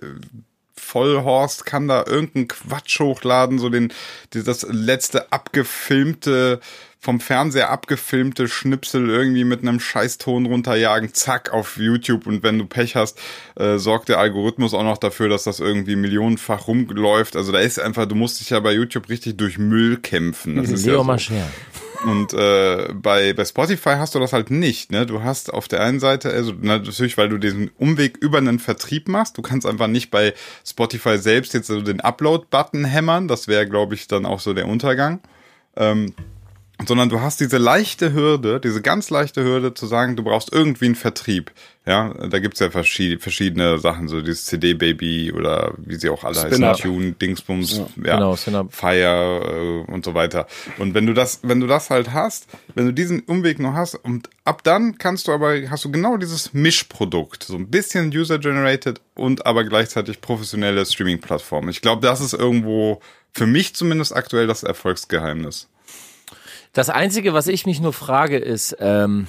Vollhorst kann da irgendeinen Quatsch hochladen, so den, das letzte abgefilmte, vom Fernseher abgefilmte Schnipsel irgendwie mit einem Scheißton runterjagen, zack, auf YouTube und wenn du Pech hast, äh, sorgt der Algorithmus auch noch dafür, dass das irgendwie millionenfach rumläuft. Also da ist einfach, du musst dich ja bei YouTube richtig durch Müll kämpfen. Das ist ja Leo so. Mascher. Und äh, bei, bei Spotify hast du das halt nicht. Ne? Du hast auf der einen Seite, also natürlich, weil du diesen Umweg über einen Vertrieb machst, du kannst einfach nicht bei Spotify selbst jetzt so den Upload-Button hämmern. Das wäre, glaube ich, dann auch so der Untergang. Ähm, sondern du hast diese leichte Hürde, diese ganz leichte Hürde zu sagen, du brauchst irgendwie einen Vertrieb. Ja, da gibt's ja verschiedene, verschiedene Sachen, so dieses CD-Baby oder wie sie auch alle heißen, Tune, Dingsbums, ja, genau, Spin-Up. Fire äh, und so weiter. Und wenn du das, wenn du das halt hast, wenn du diesen Umweg noch hast und ab dann kannst du aber, hast du genau dieses Mischprodukt, so ein bisschen User-Generated und aber gleichzeitig professionelle Streaming-Plattform. Ich glaube, das ist irgendwo für mich zumindest aktuell das Erfolgsgeheimnis. Das Einzige, was ich mich nur frage, ist, ähm,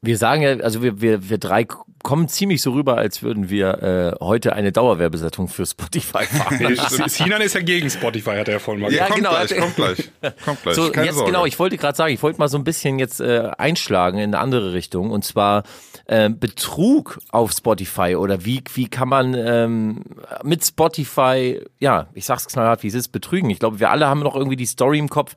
wir sagen ja, also wir, wir, wir drei kommen ziemlich so rüber, als würden wir äh, heute eine Dauerwerbesetzung für Spotify machen. Sinan ist ja gegen Spotify, hat er ja vorhin mal Ja, gesagt. kommt genau. gleich, kommt gleich, kommt gleich. So, Keine jetzt Sorge. genau, ich wollte gerade sagen, ich wollte mal so ein bisschen jetzt äh, einschlagen in eine andere Richtung und zwar äh, Betrug auf Spotify oder wie wie kann man ähm, mit Spotify, ja, ich sag's knallhart, wie es ist, betrügen. Ich glaube, wir alle haben noch irgendwie die Story im Kopf.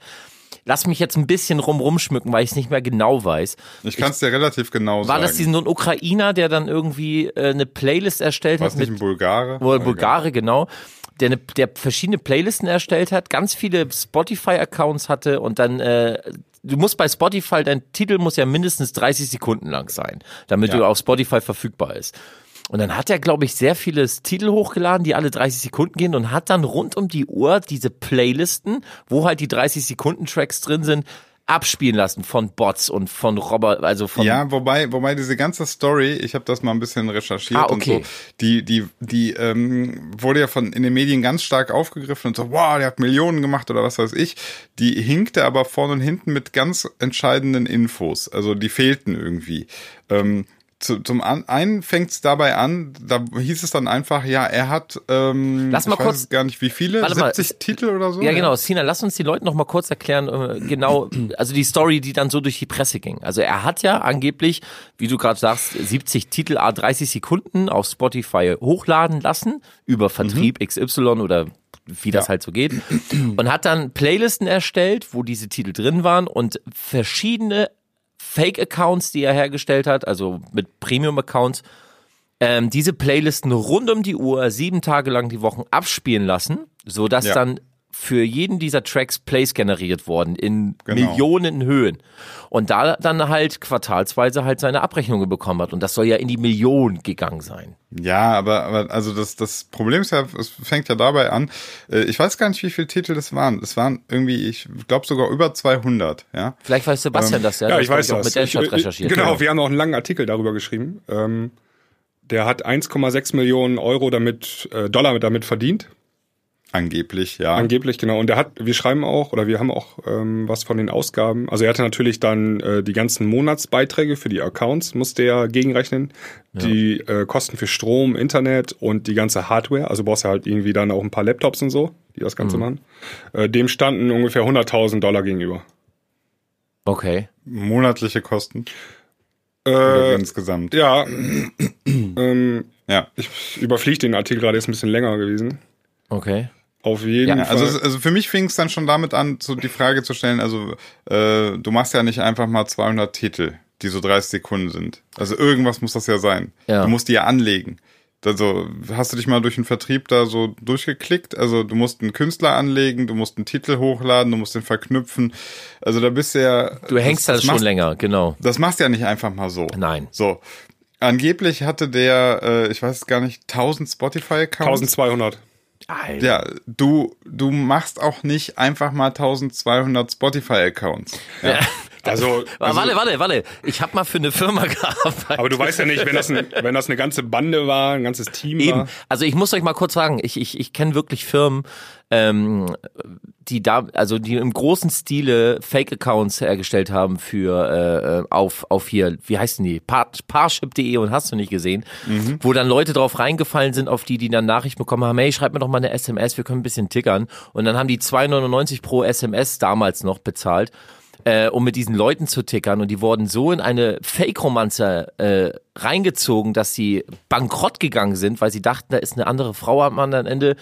Lass mich jetzt ein bisschen rumrum schmücken, weil ich es nicht mehr genau weiß. Ich kann es dir relativ genau War sagen. das diesen so ein Ukrainer, der dann irgendwie äh, eine Playlist erstellt War hat es nicht mit ein Bulgare? Wohl Bulgare, genau. Der, ne, der verschiedene Playlisten erstellt hat, ganz viele Spotify-Accounts hatte und dann, äh, du musst bei Spotify, dein Titel muss ja mindestens 30 Sekunden lang sein, damit Ja. du auf Spotify verfügbar ist. Und dann hat er, glaube ich, sehr viele Titel hochgeladen, die alle 30 Sekunden gehen und hat dann rund um die Uhr diese Playlisten, wo halt die 30 Sekunden Tracks drin sind, abspielen lassen von Bots und von Robert, also von Ja, wobei, wobei diese ganze Story, ich habe das mal ein bisschen recherchiert Ah, und okay. so, die, die, die ähm, wurde ja von in den Medien ganz stark aufgegriffen und so, wow, der hat Millionen gemacht oder was weiß ich. Die hinkte aber vorne und hinten mit ganz entscheidenden Infos. Also die fehlten irgendwie. Ähm, zu, zum einen fängt es dabei an, da hieß es dann einfach, ja, er hat, ähm, Lass mal ich weiß kurz- es gar nicht wie viele, Warte mal, 70 Titel oder so? Ja, genau. Sina, lass uns die Leute noch mal kurz erklären, äh, genau, also die Story, die dann so durch die Presse ging. Also er hat ja angeblich, wie du gerade sagst, 70 Titel a 30 Sekunden auf Spotify hochladen lassen über Vertrieb XY oder wie das Ja. halt so geht und hat dann Playlisten erstellt, wo diese Titel drin waren und verschiedene Fake-Accounts, die er hergestellt hat, also mit Premium-Accounts, ähm, diese Playlisten rund um die Uhr, sieben Tage lang die Wochen abspielen lassen, so dass Ja. dann für jeden dieser Tracks Plays generiert worden in Genau. Millionen Höhen. Und da dann halt quartalsweise halt seine Abrechnungen bekommen hat. Und das soll ja in die Millionen gegangen sein. Ja, aber, aber also das, das Problem ist ja, es fängt ja dabei an, äh, ich weiß gar nicht, wie viele Titel das waren. Es waren irgendwie, ich glaube sogar über 200, ja. Vielleicht weiß Sebastian das ja. Ja, das ich weiß auch das. Mit ich, recherchiert. Genau, wir haben auch einen langen Artikel darüber geschrieben. Ähm, der hat 1,6 Millionen Euro damit, äh, Dollar damit verdient. Angeblich, ja. Angeblich, genau. Und er hat, wir schreiben auch, oder wir haben auch ähm, was von den Ausgaben. Also er hatte natürlich dann äh, die ganzen Monatsbeiträge für die Accounts, musste er gegenrechnen. Die äh, Kosten für Strom, Internet und die ganze Hardware. Also brauchst du halt irgendwie dann auch ein paar Laptops und so, die das Ganze machen. Äh, dem standen ungefähr 100.000 Dollar gegenüber. Okay. Monatliche Kosten Äh, insgesamt. ja, ähm, Ja. ich überfliege den Artikel gerade, ist ein bisschen länger gewesen. Okay. Auf jeden Ja, Ja, Fall. also, also für mich fing es dann schon damit an, so die Frage zu stellen, also äh, du machst ja nicht einfach mal 200 Titel, die so 30 Sekunden sind. Also irgendwas muss das ja sein. Ja. Du musst die ja anlegen. Also hast du dich mal durch den Vertrieb da so durchgeklickt? Also du musst einen Künstler anlegen, du musst einen Titel hochladen, du musst den verknüpfen. Also da bist du ja... Du hängst da das schon machst, länger, genau. Das machst du ja nicht einfach mal so. Nein. So. Angeblich hatte der, äh, ich weiß gar nicht, 1000 Spotify-Accounts. 1200. Alter. Ja, du, du machst auch nicht einfach mal 1200 Spotify-Accounts. Ja. Also, also warte, warte, warte. Ich habe mal für eine Firma gearbeitet. aber du weißt ja nicht, wenn das, ein, wenn das eine ganze Bande war, ein ganzes Team Eben. war. Also ich muss euch mal kurz sagen, ich, ich, ich kenne wirklich Firmen, ähm, die da, also die im großen Stile Fake-Accounts hergestellt haben für äh, auf, auf hier, wie heißen die? Par Parship.de und hast du nicht gesehen, wo dann Leute drauf reingefallen sind, auf die, die dann Nachricht bekommen haben, hey, schreib mir doch mal eine SMS, wir können ein bisschen tickern. Und dann haben die 2,99 pro SMS damals noch bezahlt äh, um mit diesen Leuten zu tickern. Und die wurden so in eine Fake-Romanze äh, reingezogen, dass sie bankrott gegangen sind, weil sie dachten, da ist eine andere Frau am anderen Ende,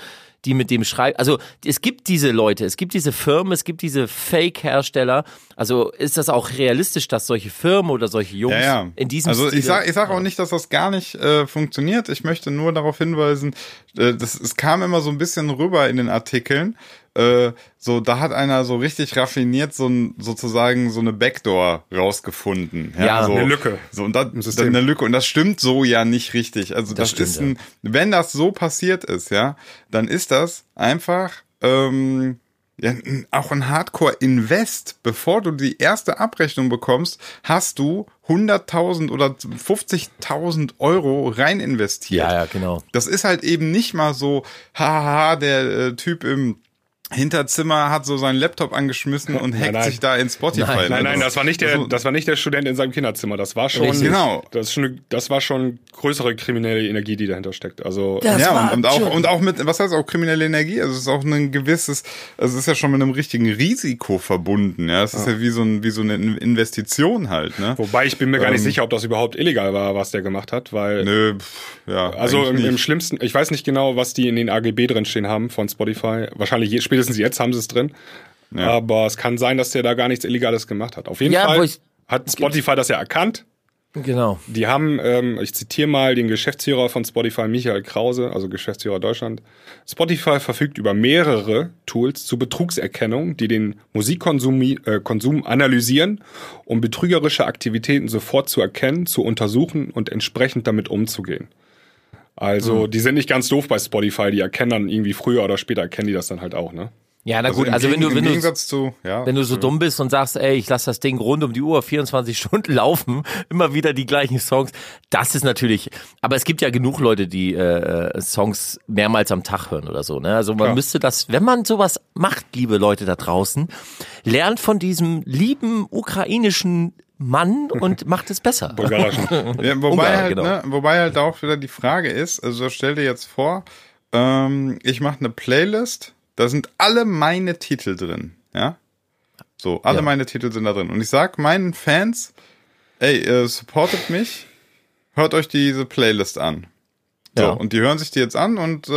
die mit dem schreibt. Also es gibt diese Leute, es gibt diese Firmen, es gibt diese Fake-Hersteller. Also ist das auch realistisch, dass solche Firmen oder solche Jungs Ja, ja. in diesem also Stile- ich sag, ich sag auch nicht, dass das gar nicht äh, funktioniert. Ich möchte nur darauf hinweisen, äh, das, es kam immer so ein bisschen rüber in den Artikeln. Äh, so, da hat einer so richtig raffiniert so ein, sozusagen so eine Backdoor rausgefunden. Ja, so, eine Lücke So und das, das System. eine Lücke und das stimmt so ja nicht richtig. Also das, stimmt, ist ein, wenn das so passiert ist, ja, dann ist das einfach ähm, ja, auch ein Hardcore-Invest. Bevor du die erste Abrechnung bekommst, hast du 100.000 oder 50.000 Euro rein investiert. Ja, ja, genau. Das ist halt eben nicht mal so, haha, der äh, Typ im Hinterzimmer hat so seinen Laptop angeschmissen und hackt nein. sich da in Spotify. Nein, ne? Nein, nein, das war nicht der, Also- das war nicht der Student in seinem Kinderzimmer. Das war schon, Richtig. Genau. das, ist schon, das war schon größere kriminelle Energie, die dahinter steckt. Also, Das ja, war und, und auch und auch mit was heißt auch kriminelle Energie? Also es ist auch ein gewisses, also es ist ja schon mit einem richtigen Risiko verbunden. Ja, es ist ja wie so ein wie so eine Investition halt. Ne? wobei ich bin mir gar nicht Ähm. sicher, ob das überhaupt illegal war, was der gemacht hat, weil Nö, pff, ja. Also im, im schlimmsten, ich weiß nicht genau, was die in den AGB drin stehen haben von Spotify. Wahrscheinlich je, spätestens jetzt haben sie es drin. Ja. Aber es kann sein, dass der da gar nichts Illegales gemacht hat. Auf jeden Ja, Fall hat Spotify das ja erkannt. Genau. Die haben, ähm, ich zitiere mal den Geschäftsführer von Spotify, Michael Krause, also Geschäftsführer Deutschland. Spotify verfügt über mehrere Tools zur Betrugserkennung, die den Musikkonsum äh, Konsum analysieren, um betrügerische Aktivitäten sofort zu erkennen, zu untersuchen und entsprechend damit umzugehen. Also, Hm. die sind nicht ganz doof bei Spotify, die erkennen dann irgendwie früher oder später erkennen die das dann halt auch, ne? Ja, na gut, im also wenn du, wenn du, zu, ja, wenn du so dumm bist und sagst, ey, ich lasse das Ding rund um die Uhr 24 Stunden laufen, immer wieder die gleichen Songs, das ist natürlich, aber es gibt ja genug Leute, die äh, äh, Songs mehrmals am Tag hören oder so, ne? Also man Klar. müsste das, wenn man sowas macht, liebe Leute da draußen, lernt von diesem lieben ukrainischen Mann und macht es besser. Ja, wobei, Ungarn, halt, genau. ne, wobei halt auch wieder die Frage ist, also stell dir jetzt vor, ähm, ich mache eine Playlist, da sind alle meine Titel drin, ja? So, alle Ja. meine Titel sind da drin. Und ich sag meinen Fans, ey, äh, supportet mich, hört euch diese Playlist an. So, Ja. und die hören sich die jetzt an und äh,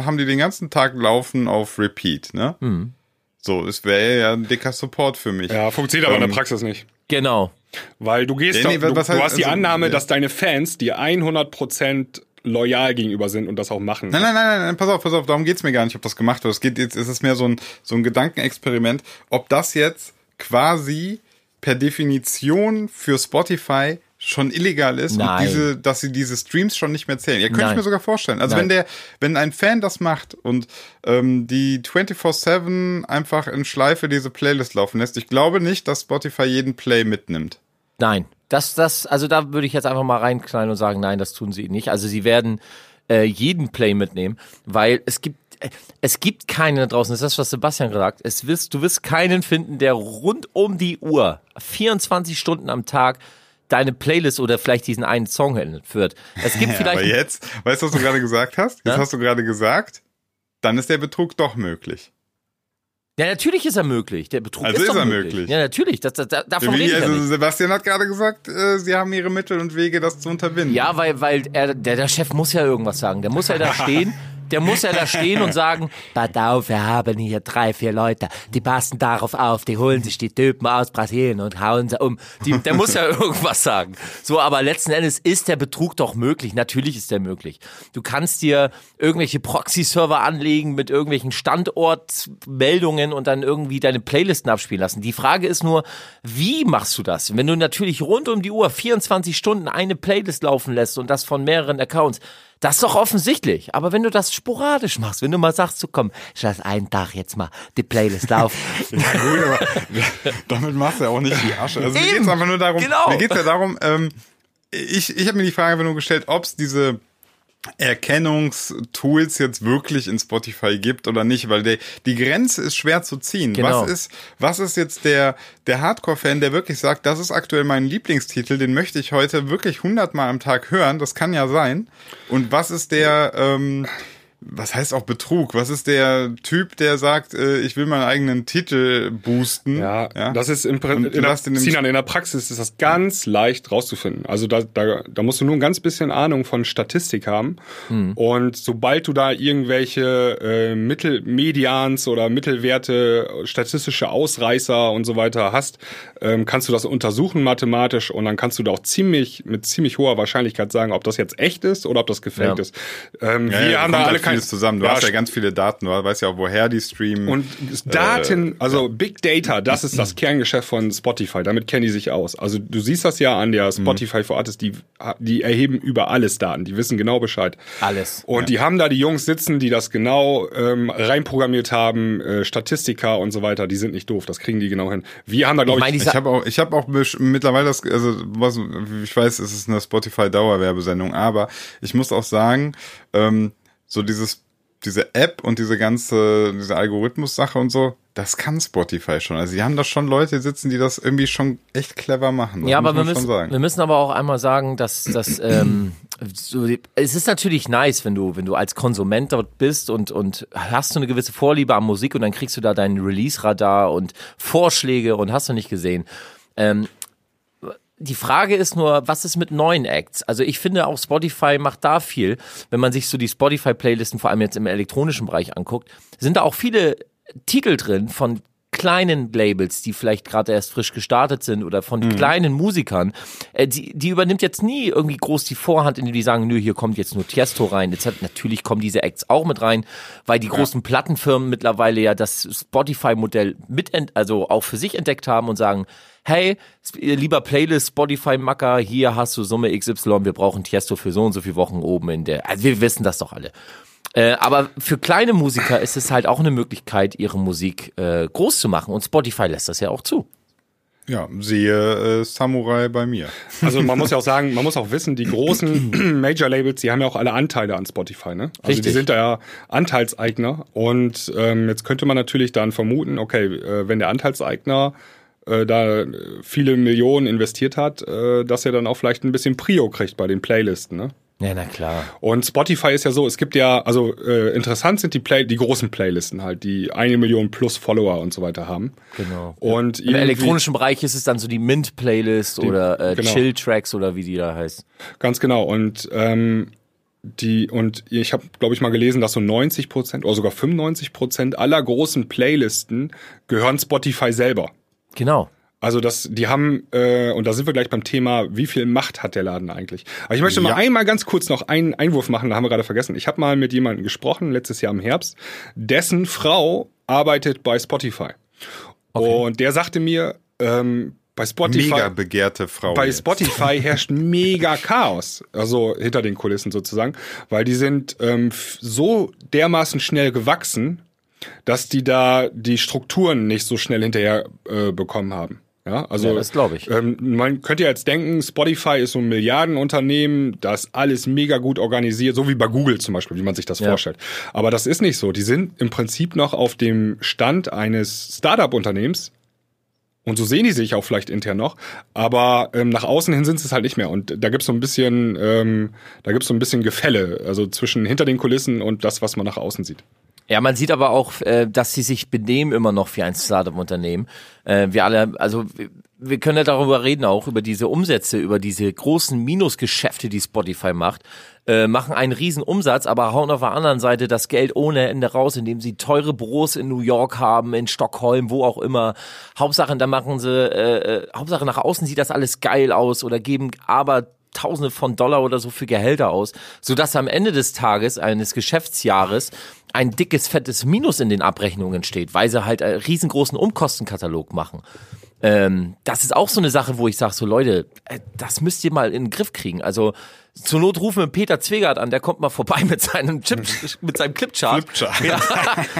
haben die den ganzen Tag laufen auf Repeat, ne? Hm. So, es wäre ja ein dicker Support für mich. Ja, funktioniert aber in Ähm, der Praxis nicht. Genau. Weil du gehst, nee, doch, du, was heißt- du hast die also, Annahme, ja. dass deine Fans dir 100% loyal gegenüber sind und das auch machen. Nein, nein, nein, nein, nein, pass auf, pass auf, darum geht's mir gar nicht, ob das gemacht wird. Es geht jetzt, es ist mehr so ein, so ein Gedankenexperiment, ob das jetzt quasi per Definition für Spotify schon illegal ist Nein. und diese, dass sie diese Streams schon nicht mehr zählen. Ja, könnte ich Nein. mir sogar vorstellen. Also Nein. wenn der, wenn ein Fan das macht und ähm, die 24-7 einfach in Schleife diese Playlist laufen lässt, ich glaube nicht, dass Spotify jeden Play mitnimmt. Nein, das, das, also da würde ich jetzt einfach mal reinknallen und sagen, nein, das tun sie nicht. Also sie werden äh, jeden Play mitnehmen, weil es gibt äh, es gibt keinen da draußen, das ist das, was Sebastian gesagt hat. Es wirst, du wirst keinen finden, der rund um die Uhr, 24 Stunden am Tag, deine Playlist oder vielleicht diesen einen Song führt. Es gibt vielleicht aber jetzt, weißt du, was du gerade gesagt hast? Jetzt Ja? hast du gerade gesagt, dann ist der Betrug doch möglich. Ja, natürlich ist er möglich. Der Betrug Also ist, ist doch er möglich. möglich. Ja, natürlich. Das, das, da- davon Wie, also nicht. Sebastian hat gerade gesagt, äh, sie haben ihre Mittel und Wege, das zu unterbinden. Ja, weil, weil er, der, der Chef muss ja irgendwas sagen. Der muss ja da stehen. Der muss ja da stehen und sagen, pass auf, wir haben hier drei, vier Leute, die passen darauf auf, die holen sich die Typen aus Brasilien und hauen sie um. Die, der muss ja irgendwas sagen. So, aber letzten Endes ist der Betrug doch möglich. Natürlich ist der möglich. Du kannst dir irgendwelche Proxy-Server anlegen mit irgendwelchen Standortmeldungen und dann irgendwie deine Playlisten abspielen lassen. Die Frage ist nur, wie machst du das? Wenn du natürlich rund um die Uhr 24 Stunden eine Playlist laufen lässt und das von mehreren Accounts, das ist doch offensichtlich. Aber wenn du das sporadisch machst, wenn du mal sagst, so komm, ich lass einen Tag jetzt mal die Playlist laufen. Ja, gut, aber damit machst du ja auch nicht die Asche. Also mir Eben, geht's einfach nur darum, genau. mir geht's ja darum, ähm, ich, ich habe mir die Frage einfach nur gestellt, ob es diese Erkennungstools jetzt wirklich in Spotify gibt oder nicht, weil der, die Grenze ist schwer zu ziehen. Genau. Was ist, was ist jetzt der, der Hardcore-Fan, der wirklich sagt, das ist aktuell mein Lieblingstitel, den möchte ich heute wirklich hundertmal am Tag hören, das kann ja sein. Und was ist der, ähm, was heißt auch Betrug? Was ist der Typ, der sagt, äh, ich will meinen eigenen Titel boosten? Ja, das ist im, Und in, in der Praxis ist das ganz leicht rauszufinden. Also da, da, da musst du nur ein ganz bisschen Ahnung von Statistik haben. Hm. Und sobald du da irgendwelche äh, Mittelmedians oder Mittelwerte, statistische Ausreißer und so weiter hast, ähm, kannst du das untersuchen mathematisch und dann kannst du da auch ziemlich mit ziemlich hoher Wahrscheinlichkeit sagen, ob das jetzt echt ist oder ob das gefaked Ja. ist. Ähm, Ja, wir ja, haben da alle vieles zusammen. Du Ja, hast ja ganz viele Daten, du weißt ja auch, woher die streamen. und Daten, also Big Data, das ist das Kerngeschäft von Spotify. Damit kennen die sich aus. Also du siehst das ja an der Mhm. Spotify for Artists, die, die erheben über alles Daten. Die wissen genau Bescheid. Alles. Und die haben da die Jungs sitzen, die das genau ähm, reinprogrammiert haben, äh, Statistiker und so weiter. Die sind nicht doof. Das kriegen die genau hin. Wir haben da, glaube Ich ich, ich habe auch, ich habe auch mittlerweile das, also was, ich weiß, es ist eine Spotify Dauerwerbesendung, aber ich muss auch sagen, ähm, so dieses, diese App und diese ganze, diese Algorithmus-Sache und so, das kann Spotify schon. Also die haben da schon Leute sitzen, die das irgendwie schon echt clever machen. Das Ja, aber wir müssen, wir müssen aber auch einmal sagen, dass, dass ähm, so, es ist natürlich nice, wenn du, wenn du als Konsument dort bist und, und hast du eine gewisse Vorliebe an Musik und dann kriegst du da deinen Release-Radar und Vorschläge und hast du nicht gesehen. Ähm, die Frage ist nur, was ist mit neuen Acts? Also ich finde auch Spotify macht da viel. Wenn man sich so die Spotify-Playlisten vor allem jetzt im elektronischen Bereich anguckt, sind da auch viele Titel drin von kleinen Labels, die vielleicht gerade erst frisch gestartet sind oder von kleinen Musikern, äh, die, die übernimmt jetzt nie irgendwie groß die Vorhand, indem die sagen, nö, hier kommt jetzt nur Tiesto rein. Jetzt hat, natürlich kommen diese Acts auch mit rein, weil die großen Plattenfirmen mittlerweile ja das Spotify-Modell mit, also auch für sich entdeckt haben und sagen, hey, lieber Playlist, Spotify-Macker, hier hast du Summe XY, wir brauchen Tiesto für so und so viele Wochen oben in der, also wir wissen das doch alle. Äh, aber für kleine Musiker ist es halt auch eine Möglichkeit, ihre Musik äh, groß zu machen und Spotify lässt das ja auch zu. Ja, siehe äh, Samurai bei mir. Also man muss ja auch sagen, man muss auch wissen, die großen Major-Labels, die haben ja auch alle Anteile an Spotify, ne? Also Richtig. die sind da ja Anteilseigner und ähm, jetzt könnte man natürlich dann vermuten, okay, äh, wenn der Anteilseigner äh, da viele Millionen investiert hat, äh, dass er dann auch vielleicht ein bisschen Prio kriegt bei den Playlisten, ne? Ja, na klar. Und Spotify ist ja so, es gibt ja, also äh, interessant sind die Play, die großen Playlisten halt, die eine Million plus Follower und so weiter haben. Genau. Und Im elektronischen Bereich ist es dann so die Mint-Playlist oder äh, genau. Chill-Tracks oder wie die da heißt. Ganz genau. Und ähm, die und ich habe, glaube ich, mal gelesen, dass so 90 Prozent oder sogar 95 Prozent aller großen Playlisten gehören Spotify selber. Genau. Also das, die haben äh, und da sind wir gleich beim Thema, wie viel Macht hat der Laden eigentlich? Aber ich möchte mal Ja. einmal ganz kurz noch einen Einwurf machen, da haben wir gerade vergessen. Ich habe mal mit jemandem gesprochen letztes Jahr im Herbst, dessen Frau arbeitet bei Spotify und der sagte mir, ähm, bei Spotify Mega begehrte Frau. bei jetzt. Spotify herrscht mega Chaos, also hinter den Kulissen sozusagen, weil die sind ähm, so dermaßen schnell gewachsen, dass die da die Strukturen nicht so schnell hinterher äh, bekommen haben. Ja, also Ja, das glaub ich. Ähm, man könnte ja jetzt denken, Spotify ist so ein Milliardenunternehmen, das alles mega gut organisiert, so wie bei Google zum Beispiel, wie man sich das Ja. vorstellt. Aber das ist nicht so. Die sind im Prinzip noch auf dem Stand eines Startup-Unternehmens, und so sehen die sich auch vielleicht intern noch, aber ähm, nach außen hin sind sie es halt nicht mehr. Und da gibt's so ein bisschen, ähm, da gibt's so ein bisschen Gefälle, also zwischen hinter den Kulissen und das, was man nach außen sieht. Ja, man sieht aber auch, äh, dass sie sich benehmen immer noch wie ein Startup-Unternehmen. Äh, wir alle, also wir- können ja darüber reden auch, über diese Umsätze, über diese großen Minusgeschäfte, die Spotify macht, äh, machen einen riesen Umsatz, aber hauen auf der anderen Seite das Geld ohne Ende raus, indem sie teure Büros in New York haben, in Stockholm, wo auch immer. Hauptsache, da machen sie, äh, äh, Hauptsache nach außen sieht das alles geil aus oder geben aber Tausende von Dollar oder so für Gehälter aus, sodass am Ende des Tages eines Geschäftsjahres ein dickes, fettes Minus in den Abrechnungen steht, weil sie halt einen riesengroßen Umkostenkatalog machen. Ähm, das ist auch so eine Sache, wo ich sage, so Leute, äh, das müsst ihr mal in den Griff kriegen. Also zur Not rufen wir Peter Zwegert an, der kommt mal vorbei mit seinem Chip, mit seinem Clipchart. Flipchart. Ja,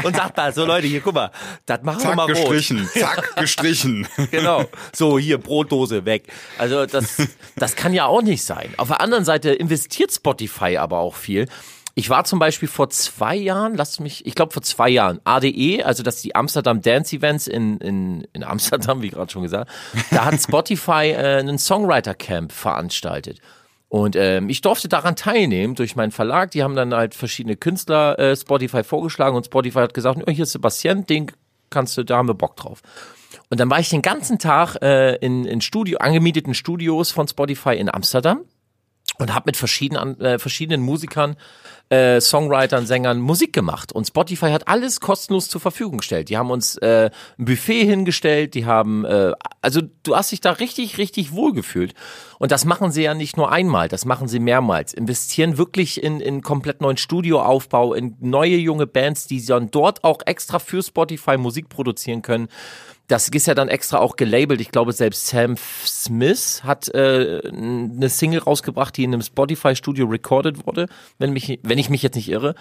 und sagt mal, so Leute, hier, guck mal, das machen wir Zack, mal rot. gestrichen. Zack, gestrichen. Genau. So, hier, Brotdose weg. Also das, das kann ja auch nicht sein. Auf der anderen Seite investiert Spotify aber auch viel. Ich war zum Beispiel vor zwei Jahren, lasst mich, ich glaube vor zwei Jahren, ADE, also das die Amsterdam Dance Events in, in, in Amsterdam, wie gerade schon gesagt, da hat Spotify äh, einen Songwriter Camp veranstaltet. Und ähm, ich durfte daran teilnehmen durch meinen Verlag. Die haben dann halt verschiedene Künstler äh, Spotify vorgeschlagen und Spotify hat gesagt, hier ist Sebastian, den kannst du, da haben wir Bock drauf. Und dann war ich den ganzen Tag äh, in, in Studio, angemieteten Studios von Spotify in Amsterdam und habe mit verschiedenen, äh, verschiedenen Musikern, äh, Songwritern, Sängern Musik gemacht. Und Spotify hat alles kostenlos zur Verfügung gestellt. Die haben uns äh, ein Buffet hingestellt, die haben, äh, also du hast dich da richtig, richtig wohlgefühlt. Und das machen sie ja nicht nur einmal, das machen sie mehrmals. Investieren wirklich in, in komplett neuen Studioaufbau, in neue junge Bands, die dann dort auch extra für Spotify Musik produzieren können. Das ist ja dann extra auch gelabelt. Ich glaube, selbst Sam Smith hat äh, eine Single rausgebracht, die in einem Spotify-Studio recorded wurde, wenn, mich, wenn ich mich jetzt nicht irre.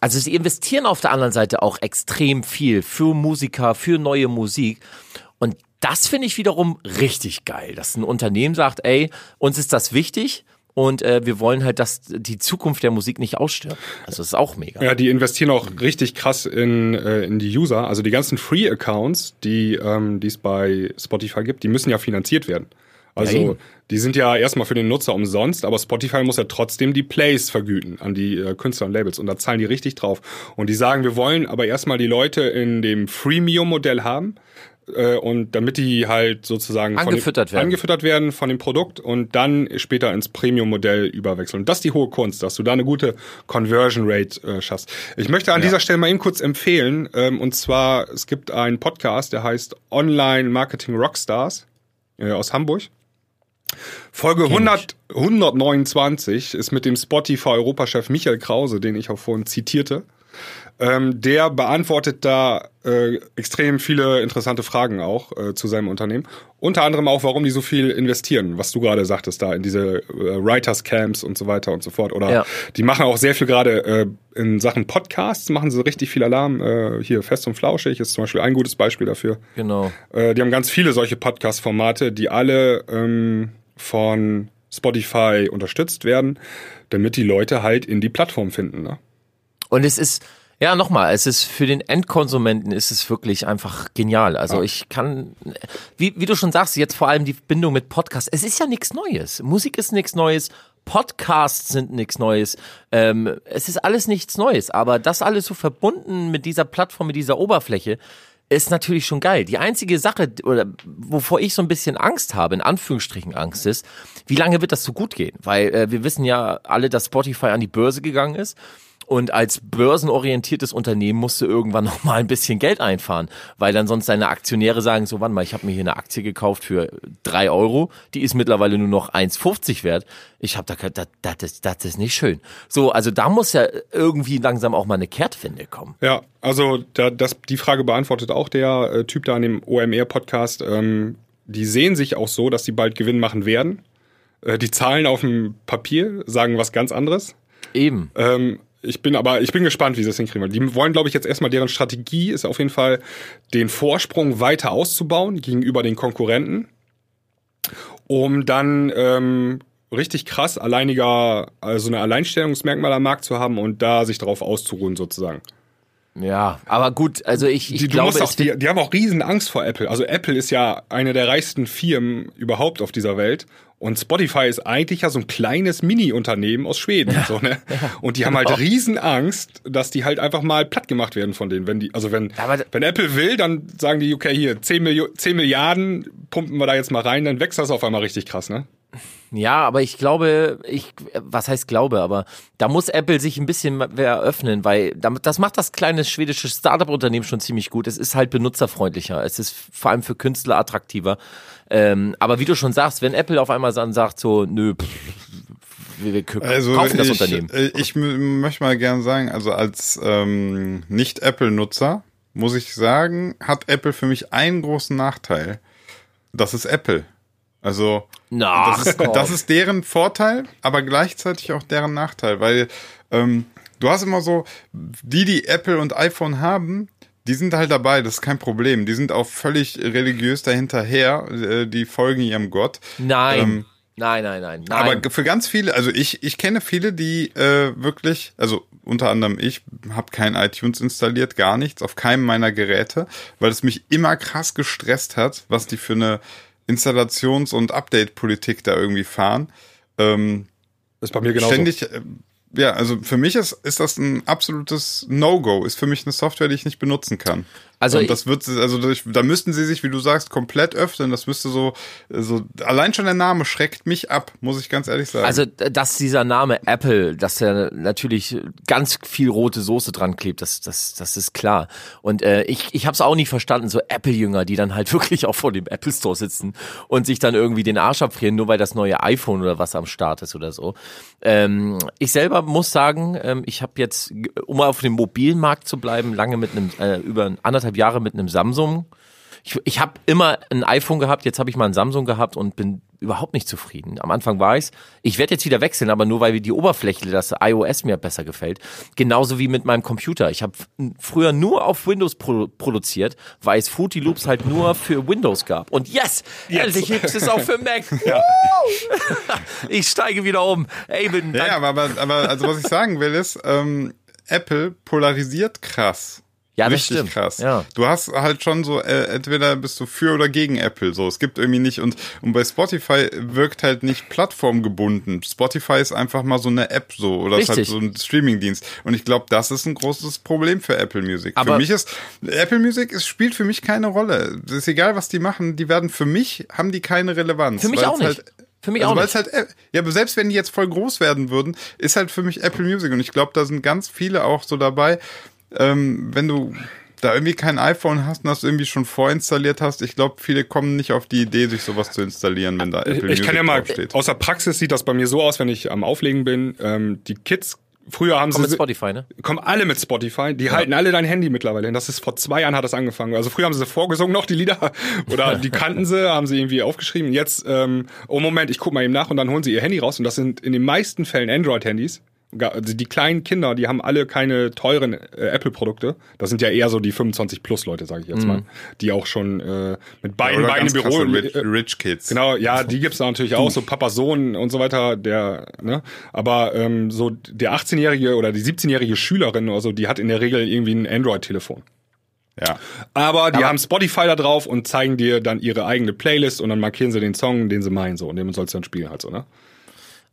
Also sie investieren auf der anderen Seite auch extrem viel für Musiker, für neue Musik. Und das finde ich wiederum richtig geil, dass ein Unternehmen sagt, ey, uns ist das wichtig und äh, wir wollen halt, dass die Zukunft der Musik nicht ausstirbt. Also das ist auch mega. Ja, die investieren auch richtig krass in, äh, in die User. Also die ganzen Free-Accounts, die ähm, die es bei Spotify gibt, die müssen ja finanziert werden. Ja, Also eben. die sind ja erstmal für den Nutzer umsonst, aber Spotify muss ja trotzdem die Plays vergüten an die äh, Künstler und Labels und da zahlen die richtig drauf. Und die sagen, wir wollen aber erstmal die Leute in dem Freemium-Modell haben. Äh, und damit die halt sozusagen Angefüttert dem, werden. angefüttert werden von dem Produkt und dann später ins Premium-Modell überwechseln. Und das ist die hohe Kunst, dass du da eine gute Conversion Rate äh, schaffst. Ich möchte an dieser Stelle mal eben kurz empfehlen, ähm, und zwar, es gibt einen Podcast, der heißt Online Marketing Rockstars äh, aus Hamburg. Folge 100, 129 ist mit dem Spotify-Europachef Michael Krause, den ich auch vorhin zitierte. Ähm, der beantwortet da äh, extrem viele interessante Fragen auch äh, zu seinem Unternehmen. Unter anderem auch, warum die so viel investieren, was du gerade sagtest, da in diese äh, Writers Camps und so weiter und so fort. Oder Ja. die machen auch sehr viel gerade äh, in Sachen Podcasts, machen sie richtig viel Alarm. Äh, hier Fest und Flauschig ist zum Beispiel ein gutes Beispiel dafür. Genau. Äh, die haben ganz viele solche Podcast-Formate, die alle ähm, von Spotify unterstützt werden, damit die Leute halt in die Plattform finden. Ne? Und es ist, ja, nochmal, es ist für den Endkonsumenten ist es wirklich einfach genial. Also ich kann, wie, wie du schon sagst, jetzt vor allem die Bindung mit Podcasts. Es ist ja nichts Neues. Musik ist nichts Neues. Podcasts sind nichts Neues. Ähm, es ist alles nichts Neues. Aber das alles so verbunden mit dieser Plattform, mit dieser Oberfläche, ist natürlich schon geil. Die einzige Sache, oder wovor ich so ein bisschen Angst habe, in Anführungsstrichen Angst ist, wie lange wird das so gut gehen? Weil äh, wir wissen ja alle, dass Spotify an die Börse gegangen ist. Und als börsenorientiertes Unternehmen musst du irgendwann noch mal ein bisschen Geld einfahren, weil dann sonst deine Aktionäre sagen, so warte mal, ich habe mir hier eine Aktie gekauft für drei Euro, die ist mittlerweile nur noch 1,50 wert. Ich habe da, das, das, ist, das ist nicht schön. So, also da muss ja irgendwie langsam auch mal eine Kehrtwende kommen. Ja, also da, das, die Frage beantwortet auch der äh, Typ da an dem OMR-Podcast. Ähm, die sehen sich auch so, dass sie bald Gewinn machen werden. Äh, die Zahlen auf dem Papier sagen was ganz anderes. Eben. Ähm, ich bin aber, ich bin gespannt, wie sie das hinkriegen. Weil Die wollen, glaube ich, jetzt erstmal deren Strategie ist auf jeden Fall, den Vorsprung weiter auszubauen gegenüber den Konkurrenten, um dann ähm, richtig krass alleiniger, also eine Alleinstellungsmerkmal am Markt zu haben und da sich darauf auszuruhen sozusagen. Ja, aber gut, also ich, ich Die, glaube, auch, die, die haben auch riesen Angst vor Apple. Also Apple ist ja eine der reichsten Firmen überhaupt auf dieser Welt. Und Spotify ist eigentlich ja so ein kleines Mini-Unternehmen aus Schweden. so, ne? Und die haben halt genau. riesen Angst, dass die halt einfach mal platt gemacht werden von denen. Wenn die, also wenn, Aber- wenn Apple will, dann sagen die, okay, hier, 10, Milio 10 Milliarden pumpen wir da jetzt mal rein, dann wächst das auf einmal richtig krass, ne? Ja, aber ich glaube, ich, was heißt glaube, aber da muss Apple sich ein bisschen mehr öffnen, weil das macht das kleine schwedische Startup-Unternehmen schon ziemlich gut. Es ist halt benutzerfreundlicher. Es ist vor allem für Künstler attraktiver. Ähm, aber wie du schon sagst, wenn Apple auf einmal dann sagt so, nö, pff, wir, wir Also kaufen das ich, Unternehmen. äh, ich möchte mal gern sagen, also als ähm, Nicht-Apple-Nutzer muss ich sagen, hat Apple für mich einen großen Nachteil. Das ist Apple. Also Na, das, ist, das ist deren Vorteil, aber gleichzeitig auch deren Nachteil, weil ähm, du hast immer so, die, die Apple und iPhone haben, die sind halt dabei, das ist kein Problem. Die sind auch völlig religiös dahinterher, äh, die folgen ihrem Gott. Nein. Ähm, nein, nein, nein, nein. aber für ganz viele, also ich, ich kenne viele, die äh, wirklich, also unter anderem ich, habe kein iTunes installiert, gar nichts, auf keinem meiner Geräte, weil es mich immer krass gestresst hat, was die für eine Installations- und Update-Politik da irgendwie fahren. Ähm, ist bei mir genauso. ständig, äh, ja, also für mich ist, ist das ein absolutes No-Go, ist für mich eine Software, die ich nicht benutzen kann. Also und das wird, also da müssten sie sich, wie du sagst, komplett öffnen. Das müsste so, so, allein schon der Name schreckt mich ab, muss ich ganz ehrlich sagen. Also, dass dieser Name Apple, dass er natürlich ganz viel rote Soße dran klebt, das, das, das ist klar. Und äh, ich, ich habe es auch nicht verstanden, so Apple-Jünger, die dann halt wirklich auch vor dem Apple Store sitzen und sich dann irgendwie den Arsch abfrieren, nur weil das neue iPhone oder was am Start ist oder so. Ähm, ich selber muss sagen, ähm, ich habe jetzt, um mal auf dem mobilen Markt zu bleiben, lange mit einem, äh, über anderthalb Jahre mit einem Samsung ich, ich habe immer ein iPhone gehabt, jetzt habe ich mal ein Samsung gehabt und bin überhaupt nicht zufrieden. Am Anfang war ich's. Ich werde jetzt wieder wechseln, aber nur weil die Oberfläche, das iOS mir besser gefällt. Genauso wie mit meinem Computer. Ich habe früher nur auf Windows produ produziert, weil es Fruity Loops halt nur für Windows gab. Und yes, endlich gibt's es auch für Mac. ich steige wieder um. Ey, bin ja, aber, aber, aber also was ich sagen will ist, ähm, Apple polarisiert krass. Ja, das Richtig stimmt. krass. Ja. Du hast halt schon so, äh, entweder bist du für oder gegen Apple. So, es gibt irgendwie nicht und und bei Spotify wirkt halt nicht plattformgebunden. Spotify ist einfach mal so eine App so oder ist halt Richtig. so ein Streamingdienst. Und ich glaube, das ist ein großes Problem für Apple Music. Aber- für mich ist Apple Music es spielt für mich keine Rolle. Es ist egal, was die machen. Die werden für mich haben die keine Relevanz. Für mich auch nicht. Halt, Für mich also auch nicht. halt, App- ja, aber selbst wenn die jetzt voll groß werden würden, ist halt für mich Apple Music und ich glaube, da sind ganz viele auch so dabei, ähm, wenn du da irgendwie kein iPhone hast und das irgendwie schon vorinstalliert hast, ich glaube, viele kommen nicht auf die Idee, sich sowas zu installieren, wenn da Apple Ich Music kann ja mal, draufsteht. aus der Praxis sieht das bei mir so aus, wenn ich am Auflegen bin. Ähm, die Kids, früher haben Komm mit sie, Spotify, ne? kommen alle mit Spotify, die halten alle dein Handy mittlerweile. Und das ist vor zwei Jahren hat das angefangen. Also früher haben sie vorgesungen noch die Lieder oder die kannten sie, haben sie irgendwie aufgeschrieben. Jetzt, ähm, oh Moment, ich guck mal eben nach und dann holen sie ihr Handy raus und das sind in den meisten Fällen Android-Handys. Also die kleinen Kinder, die haben alle keine teuren äh, Apple-Produkte. Das sind ja eher so die 25 plus Leute, sage ich jetzt mal, die auch schon äh, mit beiden Oder Beinen im Büro Rich, äh, Rich Kids. Genau, ja, die gibt's da natürlich auch, so Papa Sohn und so weiter, der, ne? Aber ähm, so der 18-jährige oder die 17-jährige Schülerin oder so, die hat in der Regel irgendwie ein Android-Telefon. Ja. Aber die haben Spotify da drauf und zeigen dir dann ihre eigene Playlist und dann markieren sie den Song, den sie meinen, so, und den sollst du dann spielen halt so, ne?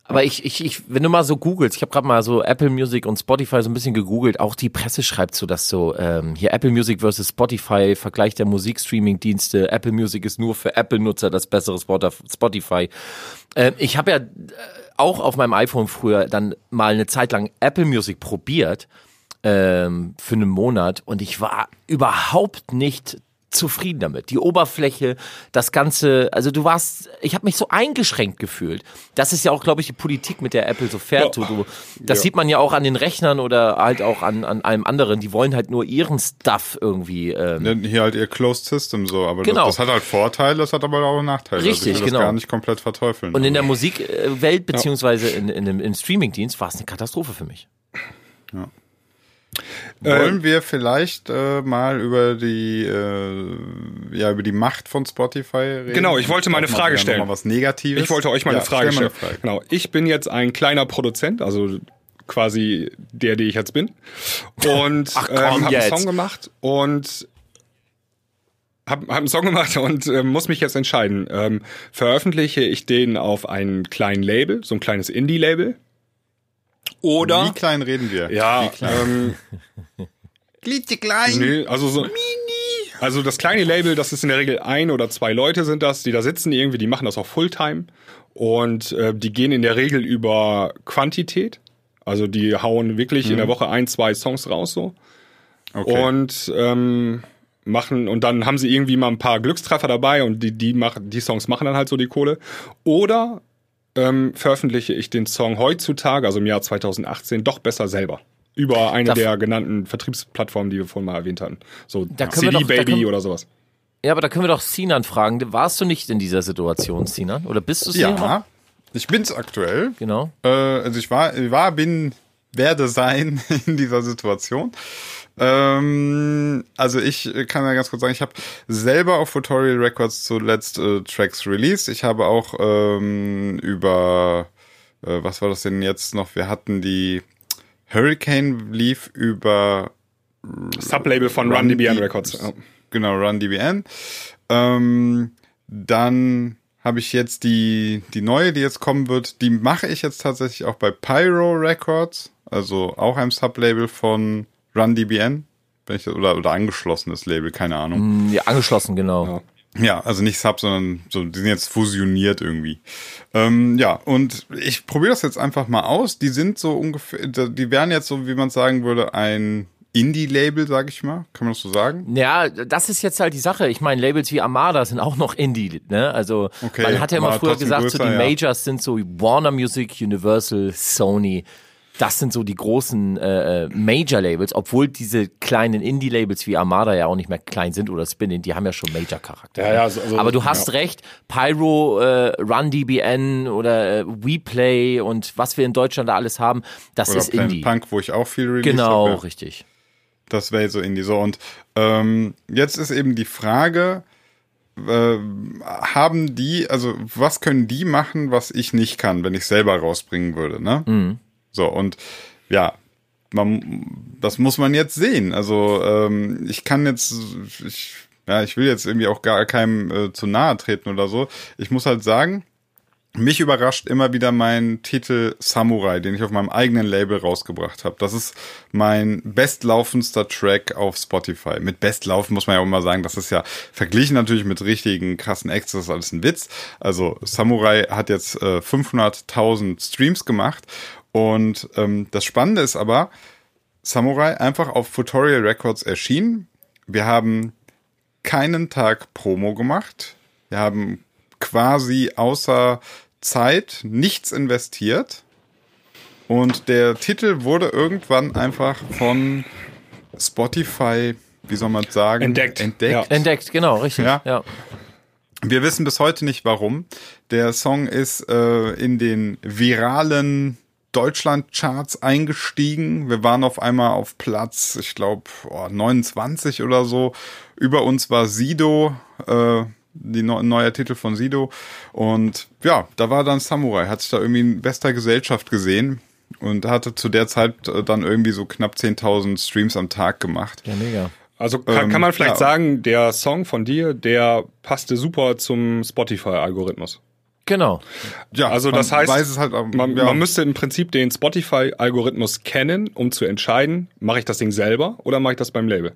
Aber ich, ich, ich, wenn du mal so googelst, ich habe gerade mal so Apple Music und Spotify so ein bisschen gegoogelt, auch die Presse schreibt so, dass so ähm, hier Apple Music versus Spotify, Vergleich der Musikstreaming-Dienste, Apple Music ist nur für Apple-Nutzer das bessere Spot- Spotify. Ähm, ich habe ja äh, auch auf meinem iPhone früher dann mal eine Zeit lang Apple Music probiert ähm, für einen Monat und ich war überhaupt nicht zufrieden damit. Die Oberfläche, das Ganze, also du warst, ich habe mich so eingeschränkt gefühlt. Das ist ja auch, glaube ich, die Politik, mit der Apple so fährt. Du, du, das Ja. sieht man ja auch an den Rechnern oder halt auch an, an allem anderen. Die wollen halt nur ihren Stuff irgendwie. Ähm, Ja, Hier halt ihr Closed System so, aber Genau. das, das hat halt Vorteile, das hat aber auch Nachteile. also Richtig, ich will genau. das gar nicht komplett verteufeln. Und in der Musikwelt beziehungsweise in, in, dem- im Streamingdienst war es eine Katastrophe für mich. Wollen wir vielleicht äh, mal über die äh, ja über die Macht von Spotify reden? Genau, ich wollte mal eine Auch Frage stellen. Mal was Negatives. Ich wollte euch mal ja, eine Frage stell stellen. Frage. Genau, ich bin jetzt ein kleiner Produzent, also quasi der, der ich jetzt bin. Und Ach, komm, ähm, habe einen. Song gemacht und habe hab einen Song gemacht und ähm, muss mich jetzt entscheiden. Ähm, veröffentliche ich den auf einen kleinen Label, so ein kleines Indie-Label? Oder Wie klein reden wir? ja, Wie klein? ähm, Gliedje klein. Nee, also so. Also das kleine Label, das ist in der Regel ein oder zwei Leute sind das, die da sitzen irgendwie, die machen das auch Fulltime und äh, die gehen in der Regel über Quantität. Also die hauen wirklich in der Woche ein, zwei Songs raus so Okay. und ähm, machen und dann haben sie irgendwie mal ein paar Glückstreffer dabei und die die machen die Songs machen dann halt so die Kohle oder ähm, veröffentliche ich den Song heutzutage, also im Jahr 2018, doch besser selber. Über eine Darf- der genannten Vertriebsplattformen, die wir vorhin mal erwähnt hatten. So Da können wir CD doch- da Baby können- oder sowas. Ja, aber da können wir doch Sinan fragen. Warst du nicht in dieser Situation, Sinan? Oder bist du noch? ja, ich bin's aktuell. Genau. Äh, also ich war, war, bin, werde sein in dieser Situation. Ähm, also ich kann ja ganz kurz sagen, ich habe selber auf Tutorial Records zuletzt äh, Tracks released. Ich habe auch ähm, über, äh, was war das denn jetzt noch? Wir hatten die Hurricane lief über Sublabel von Run Run DBN Records. Ja. Genau, Run DBN. Ähm, dann habe ich jetzt die, die neue, die jetzt kommen wird, die mache ich jetzt tatsächlich auch bei Pyro Records, also auch ein Sublabel von Run DBN, oder, oder angeschlossenes Label, keine Ahnung. Ja, angeschlossen, genau. Ja, also nicht Sub, sondern so, die sind jetzt fusioniert irgendwie. Ähm, ja, und ich probiere das jetzt einfach mal aus. Die sind so ungefähr, die wären jetzt so, wie man sagen würde, ein Indie-Label, sag ich mal. Kann man das so sagen? Ja, das ist jetzt halt die Sache. Ich meine, Labels wie Armada sind auch noch Indie, ne? Also Okay, man hat ja immer früher gesagt, so die größer, ja. Majors sind so Warner Music, Universal, Sony. Das sind so die großen äh, äh, Major-Labels, obwohl diese kleinen Indie-Labels wie Armada ja auch nicht mehr klein sind oder Spinning, die haben ja schon Major-Charakter. Ja, ja, also- also- Aber du hast ja. recht, Pyro, äh, Run DBN oder äh, WePlay und was wir in Deutschland da alles haben, das Oder ist Planet Indie. Punk, wo ich auch viel released Genau, habe. richtig. Das wäre so Indie. So, und ähm, jetzt ist eben die Frage, äh, haben die, also was können die machen, was ich nicht kann, wenn ich selber rausbringen würde, ne? So, und ja, man, das muss man jetzt sehen. Also ähm, ich kann jetzt, ich, ja, ich will jetzt irgendwie auch gar keinem äh, zu nahe treten oder so. Ich muss halt sagen, mich überrascht immer wieder mein Titel Samurai, den ich auf meinem eigenen Label rausgebracht habe. Das ist mein bestlaufendster Track auf Spotify. Mit bestlaufen muss man ja auch immer sagen, das ist ja verglichen natürlich mit richtigen krassen Acts, das ist alles ein Witz. Also Samurai hat jetzt äh, 500.000 Streams gemacht und ähm, das Spannende ist aber, Samurai einfach auf Tutorial Records erschienen. Wir haben keinen Tag Promo gemacht. Wir haben quasi außer Zeit nichts investiert. Und der Titel wurde irgendwann einfach von Spotify, wie soll man sagen, Entdeckt. entdeckt. Ja. Entdeckt, genau, richtig. Ja. Ja. Wir wissen bis heute nicht warum. Der Song ist äh, in den viralen Deutschland-Charts eingestiegen. Wir waren auf einmal auf Platz, ich glaube, oh, 29 oder so. Über uns war Sido, äh, die neu neuer Titel von Sido. Und ja, da war dann Samurai, hat sich da irgendwie in bester Gesellschaft gesehen und hatte zu der Zeit äh, dann irgendwie so knapp 10.000 Streams am Tag gemacht. ja, mega. Also kann, Ähm, kann man vielleicht ja. sagen, der Song von dir, der passte super zum Spotify-Algorithmus. Genau. Ja, Also das heißt, weiß es halt, man, ja. man müsste im Prinzip den Spotify-Algorithmus kennen, um zu entscheiden, mache ich das Ding selber oder mache ich das beim Label?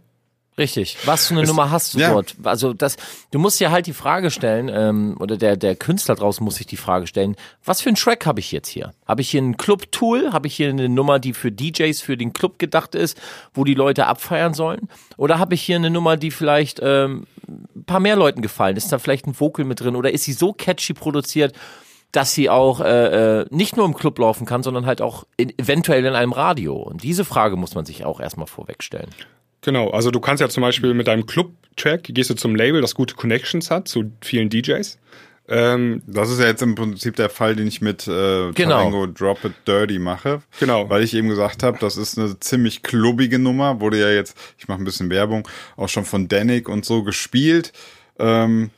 Richtig. Was für eine Nummer hast du ja. dort? Also das, du musst dir halt die Frage stellen, ähm, oder der, der Künstler draußen muss sich die Frage stellen, was für einen Track habe ich jetzt hier? Habe ich hier ein Club-Tool? Habe ich hier eine Nummer, die für DJs für den Club gedacht ist, wo die Leute abfeiern sollen? Oder habe ich hier eine Nummer, die vielleicht ähm, ein paar mehr Leuten gefallen? Ist da vielleicht ein Vocal mit drin? Oder ist sie so catchy produziert, dass sie auch äh, äh, nicht nur im Club laufen kann, sondern halt auch in, eventuell in einem Radio? Und diese Frage muss man sich auch erstmal vorwegstellen. Genau, also du kannst ja zum Beispiel mit deinem Club-Track, gehst du zum Label, das gute Connections hat zu vielen DJs. Ähm, Das ist ja jetzt im Prinzip der Fall, den ich mit äh, Genau. Tarango Drop It Dirty mache. Genau. Weil ich eben gesagt habe, das ist eine ziemlich klubbige Nummer. Wurde ja jetzt, ich mache ein bisschen Werbung, auch schon von Danik und so gespielt. Ähm,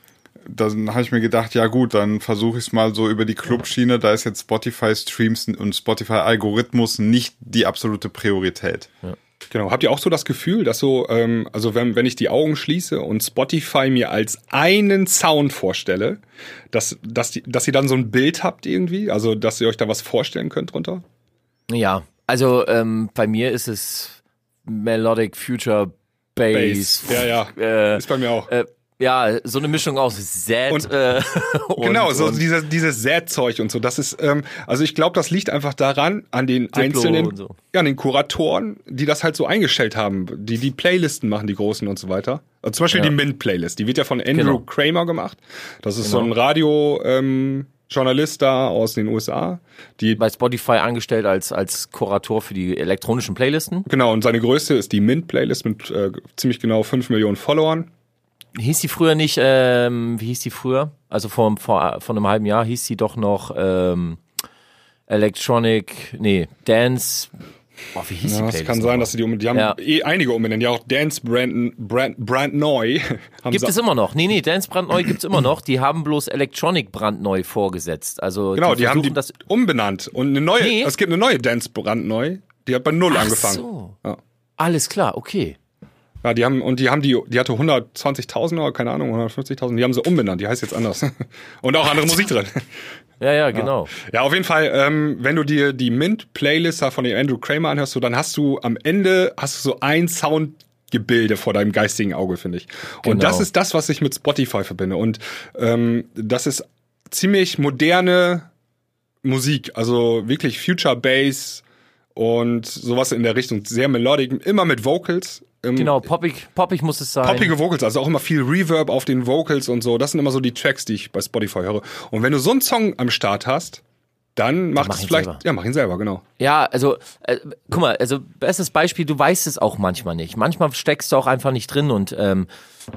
dann habe ich mir gedacht, ja gut, dann versuche ich es mal so über die Clubschiene. Da ist jetzt Spotify Streams und Spotify Algorithmus nicht die absolute Priorität. Genau. Habt ihr auch so das Gefühl, dass so, ähm, also wenn, wenn ich die Augen schließe und Spotify mir als einen Sound vorstelle, dass, dass, die, dass ihr dann so ein Bild habt irgendwie? Also, dass ihr euch da was vorstellen könnt drunter? Ja, also ähm, bei mir ist es Melodic Future Bass. Ja, ja. Äh, Ist bei mir auch. äh, ja, so eine Mischung aus Z Und- äh, und, genau, so und dieses, dieses Sad-Zeug und so. Das ist, ähm, also ich glaube, das liegt einfach daran, an den Diplo einzelnen, so. ja, an den Kuratoren, die das halt so eingestellt haben, die die Playlisten machen, die großen und so weiter. Also zum Beispiel Ja. die Mint-Playlist, die wird ja von Andrew Genau. Kramer gemacht. Das ist Genau. so ein Radio, ähm, Journalist da aus den USA, die bei Spotify angestellt als als Kurator für die elektronischen Playlisten. Genau, und seine größte ist die Mint-Playlist mit äh, ziemlich genau 5 Millionen Followern. Hieß die früher nicht, ähm, wie hieß die früher? Also vor, vor, vor einem halben Jahr hieß sie doch noch ähm, Electronic, nee, Dance. Oh, wie hieß die Ja, Playlist? es kann sein, dass sie die um, die haben Ja. eh einige umbenannt. Ja, auch Dance Brand, Brand, Brand neu. haben Gibt es immer noch. Nee, nee, Dance brandneu gibt's immer noch. Die haben bloß Electronic brandneu vorgesetzt. Also Genau, die, haben die das umbenannt. Und eine neue, Nee. es gibt eine neue Dance brandneu. Die hat bei Null Ach angefangen. so. Ja. Alles klar, okay. Ja, die haben, und die haben die, die hatte 120.000 oder keine Ahnung, 150.000, die haben sie umbenannt, die heißt jetzt anders. und auch andere Musik drin. Ja, ja, genau. Ja, auf jeden Fall, ähm, wenn du dir die Mint-Playlist von dem Andrew Kramer anhörst, so, dann hast du am Ende, hast du so ein Soundgebilde vor deinem geistigen Auge, finde ich. Und Genau. das ist das, was ich mit Spotify verbinde. Und ähm, das ist ziemlich moderne Musik, also wirklich Future Bass und sowas in der Richtung, sehr melodic, immer mit Vocals. Ähm, Genau, poppig, poppig muss es sein. Poppige Vocals, also auch immer viel Reverb auf den Vocals und so. Das sind immer so die Tracks, die ich bei Spotify höre. Und wenn du so einen Song am Start hast, dann macht mach es vielleicht, selber. ja, mach ihn selber, genau. Ja, also, äh, guck mal, also bestes Beispiel, du weißt es auch manchmal nicht. Manchmal steckst du auch einfach nicht drin und ähm,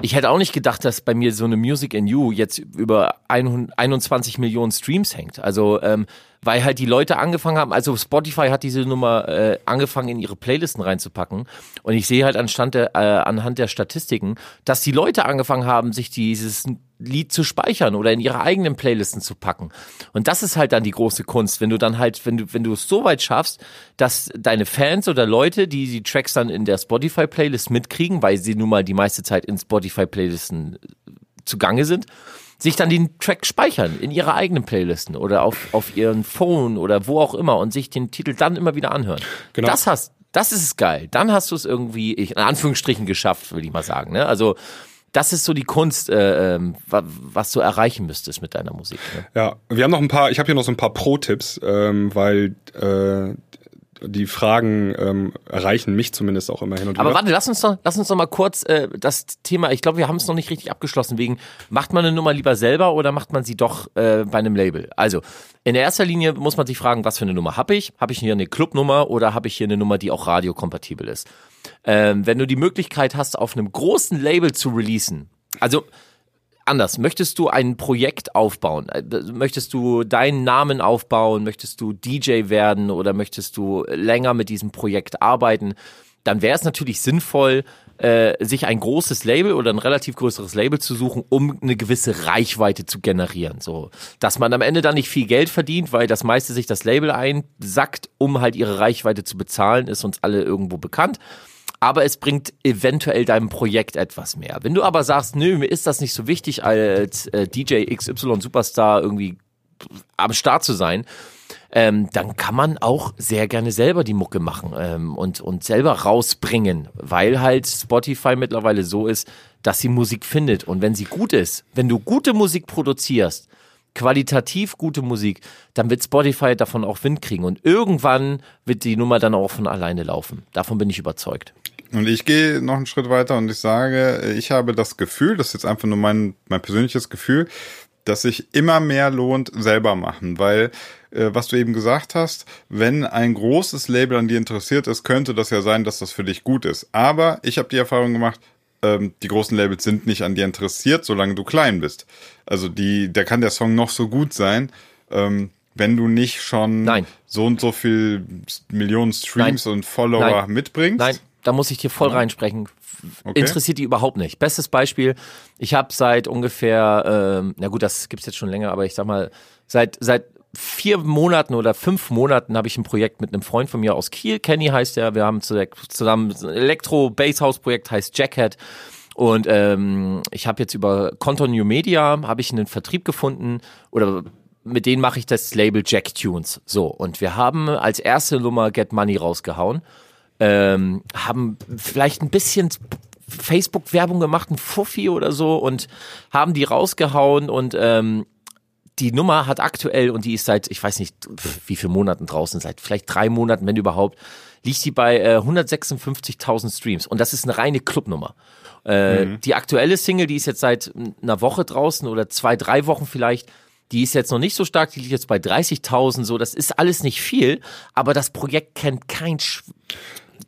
ich hätte auch nicht gedacht, dass bei mir so eine Music in You jetzt über 100 21 Millionen Streams hängt. Also, ähm, weil halt die Leute angefangen haben, also Spotify hat diese Nummer äh, angefangen in ihre Playlisten reinzupacken und ich sehe halt anstand der, äh, anhand der Statistiken, dass die Leute angefangen haben, sich dieses Lied zu speichern oder in ihre eigenen Playlisten zu packen. Und das ist halt dann die große Kunst, wenn du dann halt, wenn du, wenn du es so weit schaffst, dass deine Fans oder Leute, die die Tracks dann in der Spotify-Playlist mitkriegen, weil sie nun mal die meiste Zeit in Spotify-Playlisten zugange sind, sich dann den Track speichern in ihre eigenen Playlisten oder auf, auf ihren Phone oder wo auch immer und sich den Titel dann immer wieder anhören. Genau. Das hast, das ist es geil. Dann hast du es irgendwie, ich, in Anführungsstrichen geschafft, will ich mal sagen. Ne? Also das ist so die Kunst, äh, ähm, wa- was du erreichen müsstest mit deiner Musik. Ne? Ja, wir haben noch ein paar, ich habe hier noch so ein paar Pro-Tipps, ähm, weil äh, die Fragen ähm, erreichen mich zumindest auch immer hin und Aber wieder. warte, lass uns doch, lass uns doch mal kurz äh, das Thema, ich glaube, wir haben es noch nicht richtig abgeschlossen, wegen, macht man eine Nummer lieber selber oder macht man sie doch äh, bei einem Label? Also, in erster Linie muss man sich fragen, was für eine Nummer habe ich? Habe ich hier eine Clubnummer oder habe ich hier eine Nummer, die auch radiokompatibel ist? Ähm, wenn du die Möglichkeit hast, auf einem großen Label zu releasen, also anders. Möchtest du ein Projekt aufbauen? Äh, Möchtest du deinen Namen aufbauen? Möchtest du DJ werden oder möchtest du länger mit diesem Projekt arbeiten? Dann wäre es natürlich sinnvoll, äh, sich ein großes Label oder ein relativ größeres Label zu suchen, um eine gewisse Reichweite zu generieren. So, dass man am Ende dann nicht viel Geld verdient, weil das meiste sich das Label einsackt, um halt ihre Reichweite zu bezahlen, ist uns alle irgendwo bekannt aber es bringt eventuell deinem Projekt etwas mehr. Wenn du aber sagst, nö, mir ist das nicht so wichtig, als äh, DJ XY Superstar irgendwie am Start zu sein, ähm, dann kann man auch sehr gerne selber die Mucke machen ähm, und, und selber rausbringen, weil halt Spotify mittlerweile so ist, dass sie Musik findet. Und wenn sie gut ist, wenn du gute Musik produzierst, qualitativ gute Musik, dann wird Spotify davon auch Wind kriegen. Und irgendwann wird die Nummer dann auch von alleine laufen. Davon bin ich überzeugt. Und ich gehe noch einen Schritt weiter und ich sage, ich habe das Gefühl, das ist jetzt einfach nur mein, mein persönliches Gefühl, dass sich immer mehr lohnt, selber machen, weil äh, was du eben gesagt hast, wenn ein großes Label an dir interessiert ist, könnte das ja sein, dass das für dich gut ist. Aber ich habe die Erfahrung gemacht, ähm, die großen Labels sind nicht an dir interessiert, solange du klein bist. Also die, da kann der Song noch so gut sein, ähm, wenn du nicht schon Nein. so und so viel Millionen Streams Nein. und Follower Nein. mitbringst. Nein, da muss ich dir voll reinsprechen. Okay. Interessiert die überhaupt nicht. Bestes Beispiel, ich habe seit ungefähr, ähm, na gut, das gibt's jetzt schon länger, aber ich sag mal, seit, seit vier Monaten oder fünf Monaten habe ich ein Projekt mit einem Freund von mir aus Kiel, Kenny heißt er, wir haben zu- zusammen ein Elektro-Basshouse-Projekt, heißt Jackhead. Und ähm, ich habe jetzt über Conton New Media habe ich einen Vertrieb gefunden oder mit denen mache ich das Label Jack Tunes. So und wir haben als erste Nummer Get Money rausgehauen ähm, haben vielleicht ein bisschen Facebook-Werbung gemacht, ein Fuffi oder so und haben die rausgehauen und ähm, die Nummer hat aktuell und die ist seit, ich weiß nicht, wie viele Monaten draußen, seit vielleicht drei Monaten, wenn überhaupt, liegt die bei äh, 156.000 Streams und das ist eine reine Clubnummer. Äh, Die aktuelle Single, die ist jetzt seit einer Woche draußen oder zwei, drei Wochen vielleicht. Die ist jetzt noch nicht so stark, die liegt jetzt bei 30.000, so, das ist alles nicht viel, aber das Projekt kennt kein, Sch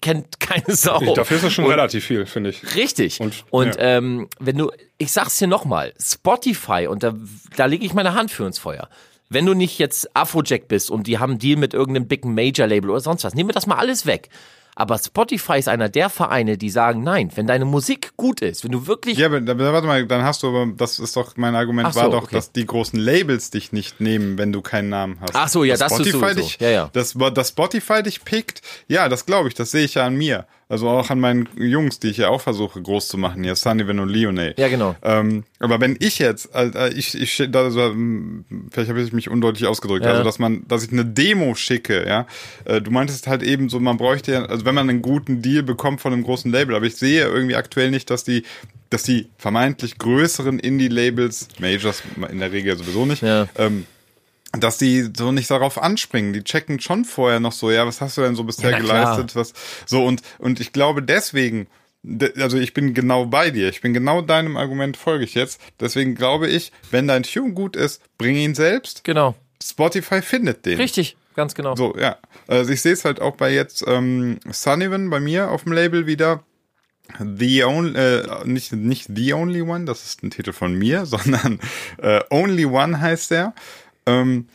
kennt keine Sau. Ich, dafür ist das schon Und- relativ viel, finde ich. Richtig. Und, Und- ja. ähm, wenn du, ich sag's dir nochmal, Spotify, und da, da lege ich meine Hand für ins Feuer. Wenn du nicht jetzt Afrojack bist und die haben einen Deal mit irgendeinem Big Major Label oder sonst was, nehmen wir das mal alles weg. Aber Spotify ist einer der Vereine, die sagen, nein, wenn deine Musik gut ist, wenn du wirklich Ja, aber, warte mal, dann hast du aber, das ist doch, mein Argument so, war doch, okay. dass die großen Labels dich nicht nehmen, wenn du keinen Namen hast. Ach so, ja, Dass das ist Spotify sowieso. dich, Ja, ja. Das, dass Spotify dich pickt, ja, das glaube ich, das sehe ich ja an mir. Also auch an meinen Jungs, die ich ja auch versuche groß zu machen, hier, Sunnyvan und Leone. Ja, genau. Ähm, aber wenn ich jetzt, äh, ich, ich, da, also, vielleicht habe ich mich undeutlich ausgedrückt, Ja. also dass man, dass ich eine Demo schicke, ja. Äh, du meintest halt eben so, man bräuchte ja, also wenn man einen guten Deal bekommt von einem großen Label, aber ich sehe irgendwie aktuell nicht, dass die, dass die vermeintlich größeren Indie-Labels, Majors in der Regel sowieso nicht, Ja. ähm, dass die so nicht darauf anspringen. Die checken schon vorher noch so, ja, was hast du denn so bisher Ja, klar. geleistet? Was, so, und, und ich glaube deswegen, de- also ich bin genau bei dir. Ich bin genau deinem Argument folge ich jetzt. Deswegen glaube ich, wenn dein Tune gut ist, bring ihn selbst. genau. Spotify findet den. Richtig, ganz genau. So, ja. Also ich sehe es halt auch bei jetzt ähm, Sullivan bei mir auf dem Label wieder. The only, äh, nicht, nicht The Only One, das ist ein Titel von mir, sondern äh, Only One heißt der. Ähm,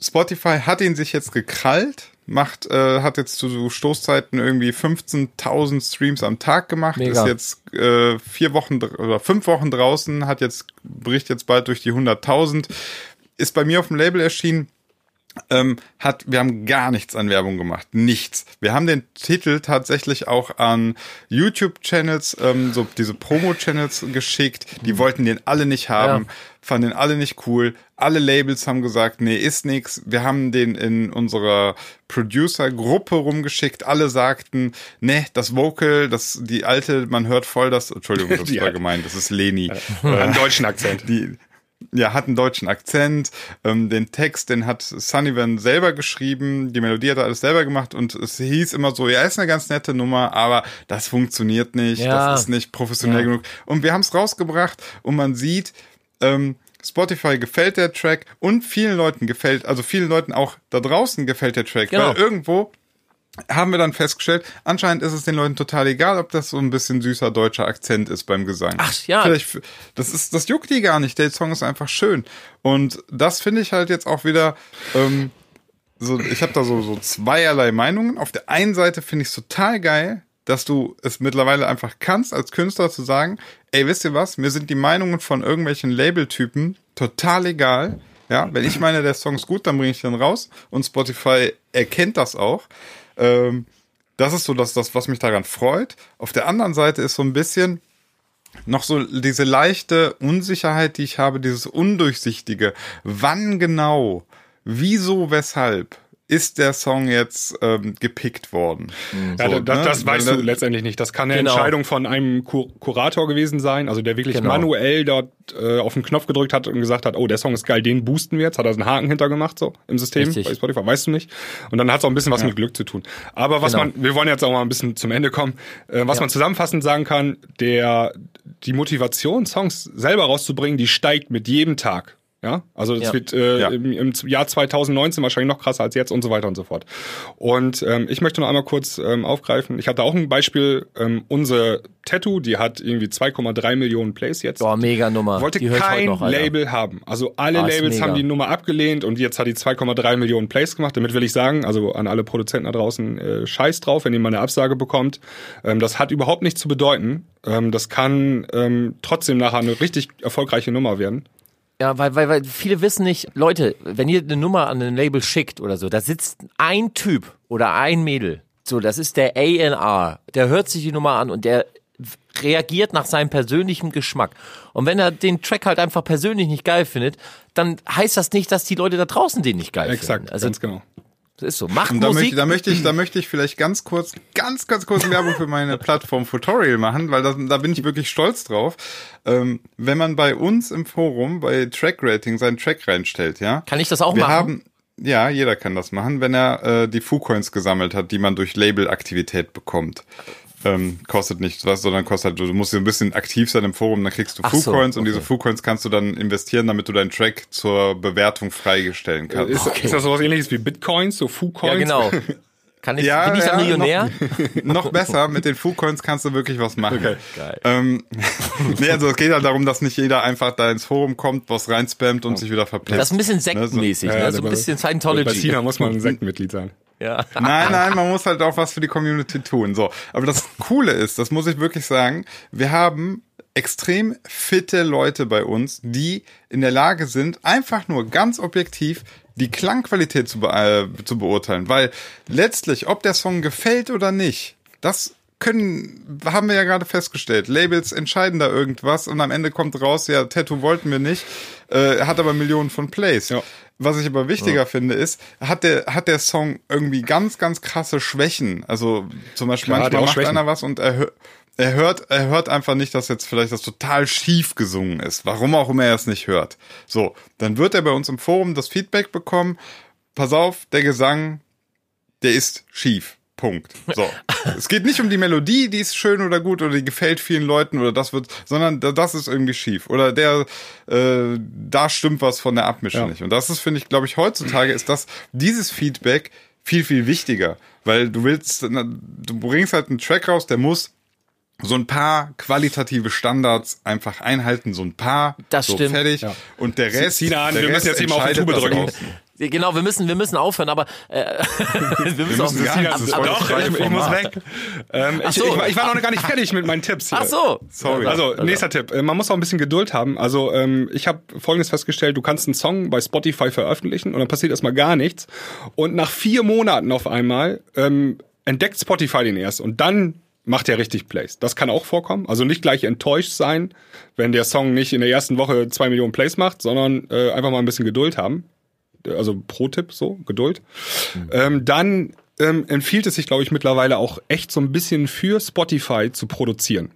Spotify hat ihn sich jetzt gekrallt, macht, äh, hat jetzt zu Stoßzeiten irgendwie 15.000 Streams am Tag gemacht, Mega. ist jetzt äh, vier Wochen oder fünf Wochen draußen, hat jetzt, bricht jetzt bald durch die 100.000, ist bei mir auf dem Label erschienen, ähm, hat, wir haben gar nichts an Werbung gemacht. Nichts. Wir haben den Titel tatsächlich auch an YouTube-Channels, ähm, so diese Promo-Channels geschickt. Die wollten den alle nicht haben, Ja. fanden den alle nicht cool. Alle Labels haben gesagt, nee, ist nix. Wir haben den in unserer Producer-Gruppe rumgeschickt. Alle sagten, nee, das Vocal, das, die alte, man hört voll das, Entschuldigung, das war alte. gemeint, das ist Leni. Einen deutschen Akzent. Die, ja, hat einen deutschen Akzent. Ähm, den Text, den hat Sullivan selber geschrieben. Die Melodie hat er alles selber gemacht und es hieß immer so, ja, ist eine ganz nette Nummer, aber das funktioniert nicht, Ja. das ist nicht professionell Ja. genug. Und wir haben es rausgebracht und man sieht, ähm, Spotify gefällt der Track und vielen Leuten gefällt, also vielen Leuten auch da draußen gefällt der Track, Genau. weil irgendwo haben wir dann festgestellt, anscheinend ist es den Leuten total egal, ob das so ein bisschen süßer deutscher Akzent ist beim Gesang. Ach, ja. Vielleicht, das ist, das juckt die gar nicht. Der Song ist einfach schön. Und das finde ich halt jetzt auch wieder, ähm, so, ich habe da so, so zweierlei Meinungen. Auf der einen Seite finde ich es total geil, dass du es mittlerweile einfach kannst, als Künstler zu sagen, ey, wisst ihr was, mir sind die Meinungen von irgendwelchen Labeltypen total egal. Ja, wenn ich meine, der Song ist gut, dann bringe ich den raus und Spotify erkennt das auch. Ähm, das ist so das, das, was mich daran freut. Auf der anderen Seite ist so ein bisschen noch so diese leichte Unsicherheit, die ich habe, dieses Undurchsichtige. Wann genau, wieso, weshalb ist der Song jetzt ähm, gepickt worden? Ja, So, das, ne? das weißt Weil, du letztendlich nicht. Das kann eine Genau. Entscheidung von einem Kur Kurator gewesen sein, also der wirklich Genau. manuell dort äh, auf den Knopf gedrückt hat und gesagt hat, oh, der Song ist geil, den boosten wir jetzt, hat er einen Haken hintergemacht so im System Richtig. bei Spotify, weißt du nicht. Und dann hat es auch ein bisschen was mit Glück zu tun. Aber was Genau. man, wir wollen jetzt auch mal ein bisschen zum Ende kommen, äh, was man zusammenfassend sagen kann, der die Motivation, Songs selber rauszubringen, die steigt mit jedem Tag. Ja, also das Ja. wird äh, Ja. im, im Jahr 2019 wahrscheinlich noch krasser als jetzt und so weiter und so fort. Und ähm, ich möchte noch einmal kurz ähm, aufgreifen. Ich hatte auch ein Beispiel. Ähm, unsere Tattoo, die hat irgendwie 2,3 Millionen Plays jetzt. Boah, mega Nummer. Wollte die kein noch. Label haben. Also alle Ah, Labels haben die Nummer abgelehnt und jetzt hat die 2,3 Millionen Plays gemacht. Damit will ich sagen, also an alle Produzenten da draußen, äh, scheiß drauf, wenn ihr mal eine Absage bekommt. Ähm, das hat überhaupt nichts zu bedeuten. Ähm, das kann ähm, trotzdem nachher eine richtig erfolgreiche Nummer werden. Ja, weil, weil, weil viele wissen nicht, Leute, wenn ihr eine Nummer an ein Label schickt oder so, da sitzt ein Typ oder ein Mädel. So, das ist der A&R. Der hört sich die Nummer an und der reagiert nach seinem persönlichen Geschmack. Und wenn er den Track halt einfach persönlich nicht geil findet, dann heißt das nicht, dass die Leute da draußen den nicht geil Exakt, finden. Also, ganz genau. Das ist so. Macht da Musik. möchte, da möchte ich, da möchte ich vielleicht ganz kurz, ganz, ganz kurz Werbung für meine Plattform Tutorial machen, weil das, da bin ich wirklich stolz drauf. Ähm, wenn man bei uns im Forum bei Track Rating seinen Track reinstellt, ja. Kann ich das auch wir machen? haben, ja, jeder kann das machen, wenn er äh, die Foo-Coins gesammelt hat, die man durch Label-Aktivität bekommt. Ähm, kostet nicht was, sondern kostet, du musst ein bisschen aktiv sein im Forum, dann kriegst du so, Foo-Coins und okay. diese Foo-Coins kannst du dann investieren, damit du deinen Track zur Bewertung freigestellen kannst. Ist, ist das sowas ähnliches wie Bitcoins, so Fu-Coins? ja, genau. Kann ich, Ja, bin ich dann ja, Millionär? noch besser, mit den Foo-Coins kannst du wirklich was machen. Okay. Geil. Ähm, nee, also es geht halt darum, dass nicht jeder einfach da ins Forum kommt, was reinspammt und sich wieder verpisst. Das ist ein bisschen sektenmäßig, Ja, ne? so ein bei- bisschen Bei Scientology. China muss man ein Sektenmitglied sein. Ja. Nein, nein, man muss halt auch was für die Community tun. So, aber das Coole ist, das muss ich wirklich sagen, wir haben extrem fitte Leute bei uns, die in der Lage sind, einfach nur ganz objektiv die Klangqualität zu, be äh, zu beurteilen. Weil letztlich, ob der Song gefällt oder nicht, das können, haben wir ja gerade festgestellt. Labels entscheiden da irgendwas und am Ende kommt raus, ja, Tattoo wollten wir nicht, äh, hat aber Millionen von Plays. Ja. Was ich aber wichtiger finde, ist, hat der, hat der Song irgendwie ganz, ganz krasse Schwächen. Also zum Beispiel Klar, manchmal macht Schwächen. einer was und er, hö- er hört, er hört einfach nicht, dass jetzt vielleicht das total schief gesungen ist. Warum auch immer er es nicht hört. So, dann wird er bei uns im Forum das Feedback bekommen. Pass auf, der Gesang, der ist schief. Punkt. So. es geht nicht um die Melodie, die ist schön oder gut oder die gefällt vielen Leuten oder das wird, sondern da- das ist irgendwie schief. Oder der, äh, da stimmt was von der Abmischung Ja. nicht. Und das ist, finde ich, glaube ich, heutzutage ist das, dieses Feedback viel, viel wichtiger. Weil du willst, du bringst halt einen Track raus, der muss so ein paar qualitative Standards einfach einhalten, so ein paar, Das so stimmt. fertig. Ja. Und der Rest, Sina an, der wir müssen Rest jetzt hier mal auf die Tube drücken. draußen. Genau, wir müssen, wir müssen aufhören, aber äh, wir müssen, auch müssen gar nicht, Doch, ich, ich muss weg. Ähm, ich, so. ich, war- ich war noch gar nicht fertig mit meinen Tipps. Hier. Ach so. Sorry. Also, nächster Tipp. Äh, Man muss auch ein bisschen Geduld haben. Also, ähm, ich habe Folgendes festgestellt. Du kannst einen Song bei Spotify veröffentlichen und dann passiert erstmal gar nichts. Und nach vier Monaten auf einmal ähm, entdeckt Spotify den erst. Und dann macht er richtig Plays. Das kann auch vorkommen. Also nicht gleich enttäuscht sein, wenn der Song nicht in der ersten Woche zwei Millionen Plays macht, sondern äh, einfach mal ein bisschen Geduld haben. Also Pro-Tipp, so, Geduld. Ähm, dann ähm, empfiehlt es sich, glaube ich, mittlerweile auch echt so ein bisschen für Spotify zu produzieren.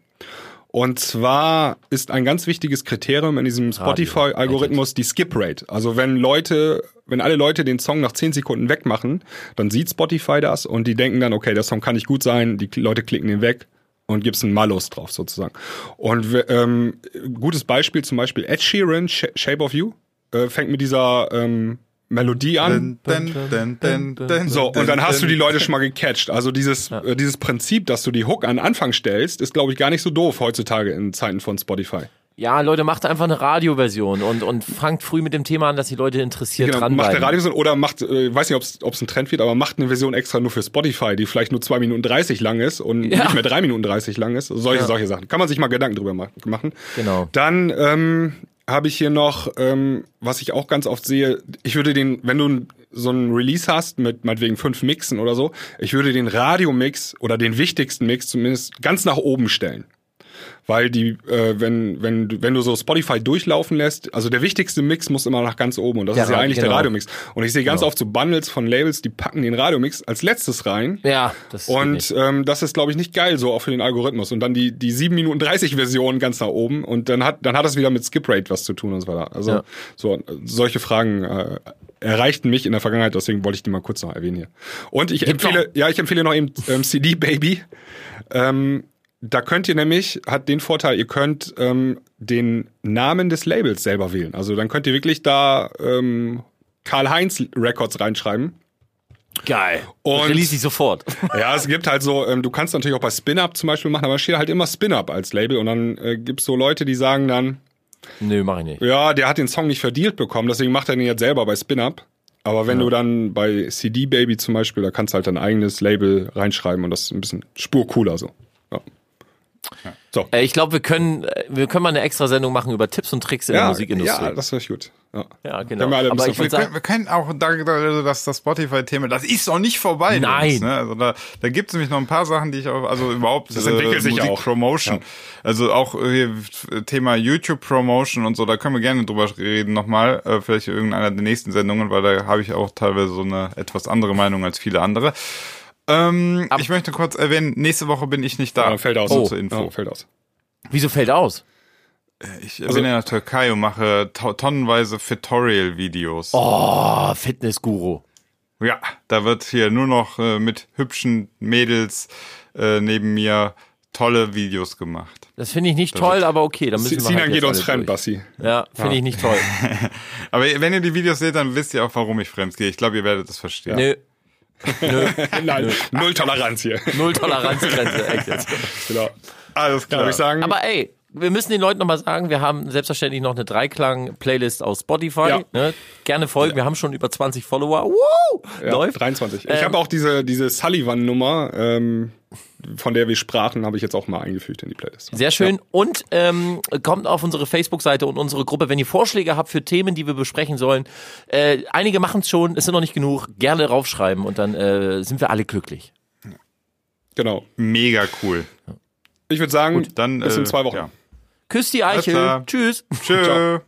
Und zwar ist ein ganz wichtiges Kriterium in diesem Spotify-Algorithmus die Skip-Rate. Also wenn Leute, wenn alle Leute den Song nach 10 Sekunden wegmachen, dann sieht Spotify das und die denken dann, okay, der Song kann nicht gut sein, die Leute klicken den weg und gibt's einen Malus drauf sozusagen. Und ähm, gutes Beispiel zum Beispiel Ed Sheeran, Sh Shape of You, äh, fängt mit dieser ähm, Melodie an. Dun, dun, dun, dun, dun, So, dun, und dann hast du die Leute schon mal gecatcht. Also dieses, äh, dieses Prinzip, dass du die Hook an Anfang stellst, ist, glaube ich, gar nicht so doof heutzutage in Zeiten von Spotify. Ja, Leute, macht einfach eine Radioversion und, und fangt früh mit dem Thema an, dass die Leute interessiert Genau, macht eine dranbleiben. Radioversion oder macht, äh, weiß nicht, ob es ein Trend wird, aber macht eine Version extra nur für Spotify, die vielleicht nur 2 Minuten 30 lang ist und Ja. nicht mehr 3 Minuten 30 lang ist. Solche, solche Sachen. Kann man sich mal Gedanken drüber ma- machen. Genau. Dann ähm, habe ich hier noch, ähm, was ich auch ganz oft sehe, ich würde den, wenn du so einen Release hast mit meinetwegen fünf Mixen oder so, ich würde den Radiomix oder den wichtigsten Mix zumindest ganz nach oben stellen. Weil die, äh, wenn, wenn, du- wenn du so Spotify durchlaufen lässt, also der wichtigste Mix muss immer nach ganz oben und das Der ist ja eigentlich genau. der Radiomix. Und ich sehe ganz Genau. oft so Bundles von Labels, die packen den Radiomix als letztes rein. Ja, das geht Und ähm, das ist, glaube ich, nicht geil so auch für den Algorithmus. Und dann die, die 7 Minuten 30 Version ganz nach oben und dann hat, dann hat das wieder mit Skip Rate was zu tun und so weiter. Also Ja. so solche Fragen äh, erreichten mich in der Vergangenheit, deswegen wollte ich die mal kurz noch erwähnen hier. Und ich Gibt's empfehle, ja, ich empfehle noch eben ähm, CD Baby. Ähm, da könnt ihr nämlich, hat den Vorteil, ihr könnt ähm, den Namen des Labels selber wählen. Also dann könnt ihr wirklich da ähm, Karl-Heinz Records reinschreiben. Geil. Und- Release ich sofort. Ja, es gibt halt so, ähm, du kannst natürlich auch bei Spin-Up zum Beispiel machen, aber es steht halt immer Spin-Up als Label und dann äh, gibt's so Leute, die sagen dann, Nö, mach ich nicht. ja, der hat den Song nicht verdealt bekommen, deswegen macht er den jetzt selber bei Spin-Up. Aber wenn du dann bei CD Baby zum Beispiel, da kannst du halt dein eigenes Label reinschreiben und das ist ein bisschen spurcooler so. Ja. So. Äh, ich glaube, wir können, äh, wir können mal eine extra Sendung machen über Tipps und Tricks in der Ja, Musikindustrie. ja, das wäre gut. Ja. Ja, genau. Wir Aber ich würde Wir können, sagen, wir können auch, da, da, das, das Spotify-Thema, das ist noch nicht vorbei. Nein. Jungs, ne? Also da, da gibt es nämlich noch ein paar Sachen, die ich auch, also überhaupt Das entwickelt sich auch. Musik-Promotion. Also auch äh, hier, Thema YouTube-Promotion und so, da können wir gerne drüber reden nochmal, äh, vielleicht in irgendeiner der nächsten Sendungen, weil da habe ich auch teilweise so eine etwas andere Meinung als viele andere. Ähm, ich möchte kurz erwähnen, nächste Woche bin ich nicht da. Ja, fällt aus. So Oh. zur Info. Ja, fällt aus. wieso fällt aus? Ich bin in der Türkei und mache to tonnenweise Tutorial-Videos. Oh, Fitnessguru. Ja, da wird hier nur noch äh, mit hübschen Mädels äh, neben mir tolle Videos gemacht. Das finde ich nicht toll, aber okay, dann müssen wir Sinan halt geht uns fremd, durch. Bassi. Ja, finde ich nicht toll. Aber wenn ihr die Videos seht, dann wisst ihr auch, warum ich fremd gehe. Ich glaube, ihr werdet es verstehen. Nö, Nein, null Toleranz hier. null Toleranzgrenze, echt jetzt. genau. Alles Ja, klar. würde ich sagen. Aber ey, wir müssen den Leuten nochmal sagen, wir haben selbstverständlich noch eine Dreiklang-Playlist aus Spotify. Ja. Ne? Gerne folgen, wir haben schon über 20 Follower. Woo! Ja, Läuft. 23. Ich Ähm, habe auch diese, diese Sullivan-Nummer, ähm, von der wir sprachen, habe ich jetzt auch mal eingefügt in die Playlist. Sehr schön. Und ähm, kommt auf unsere Facebook-Seite und unsere Gruppe, wenn ihr Vorschläge habt für Themen, die wir besprechen sollen. Äh, einige machen es schon, es sind noch nicht genug. Gerne raufschreiben und dann äh, sind wir alle glücklich. Genau. Mega cool. Ich würde sagen, Dann bis in äh, zwei Wochen. Ja. Küsst die Eichel. Tschüss. Tschö.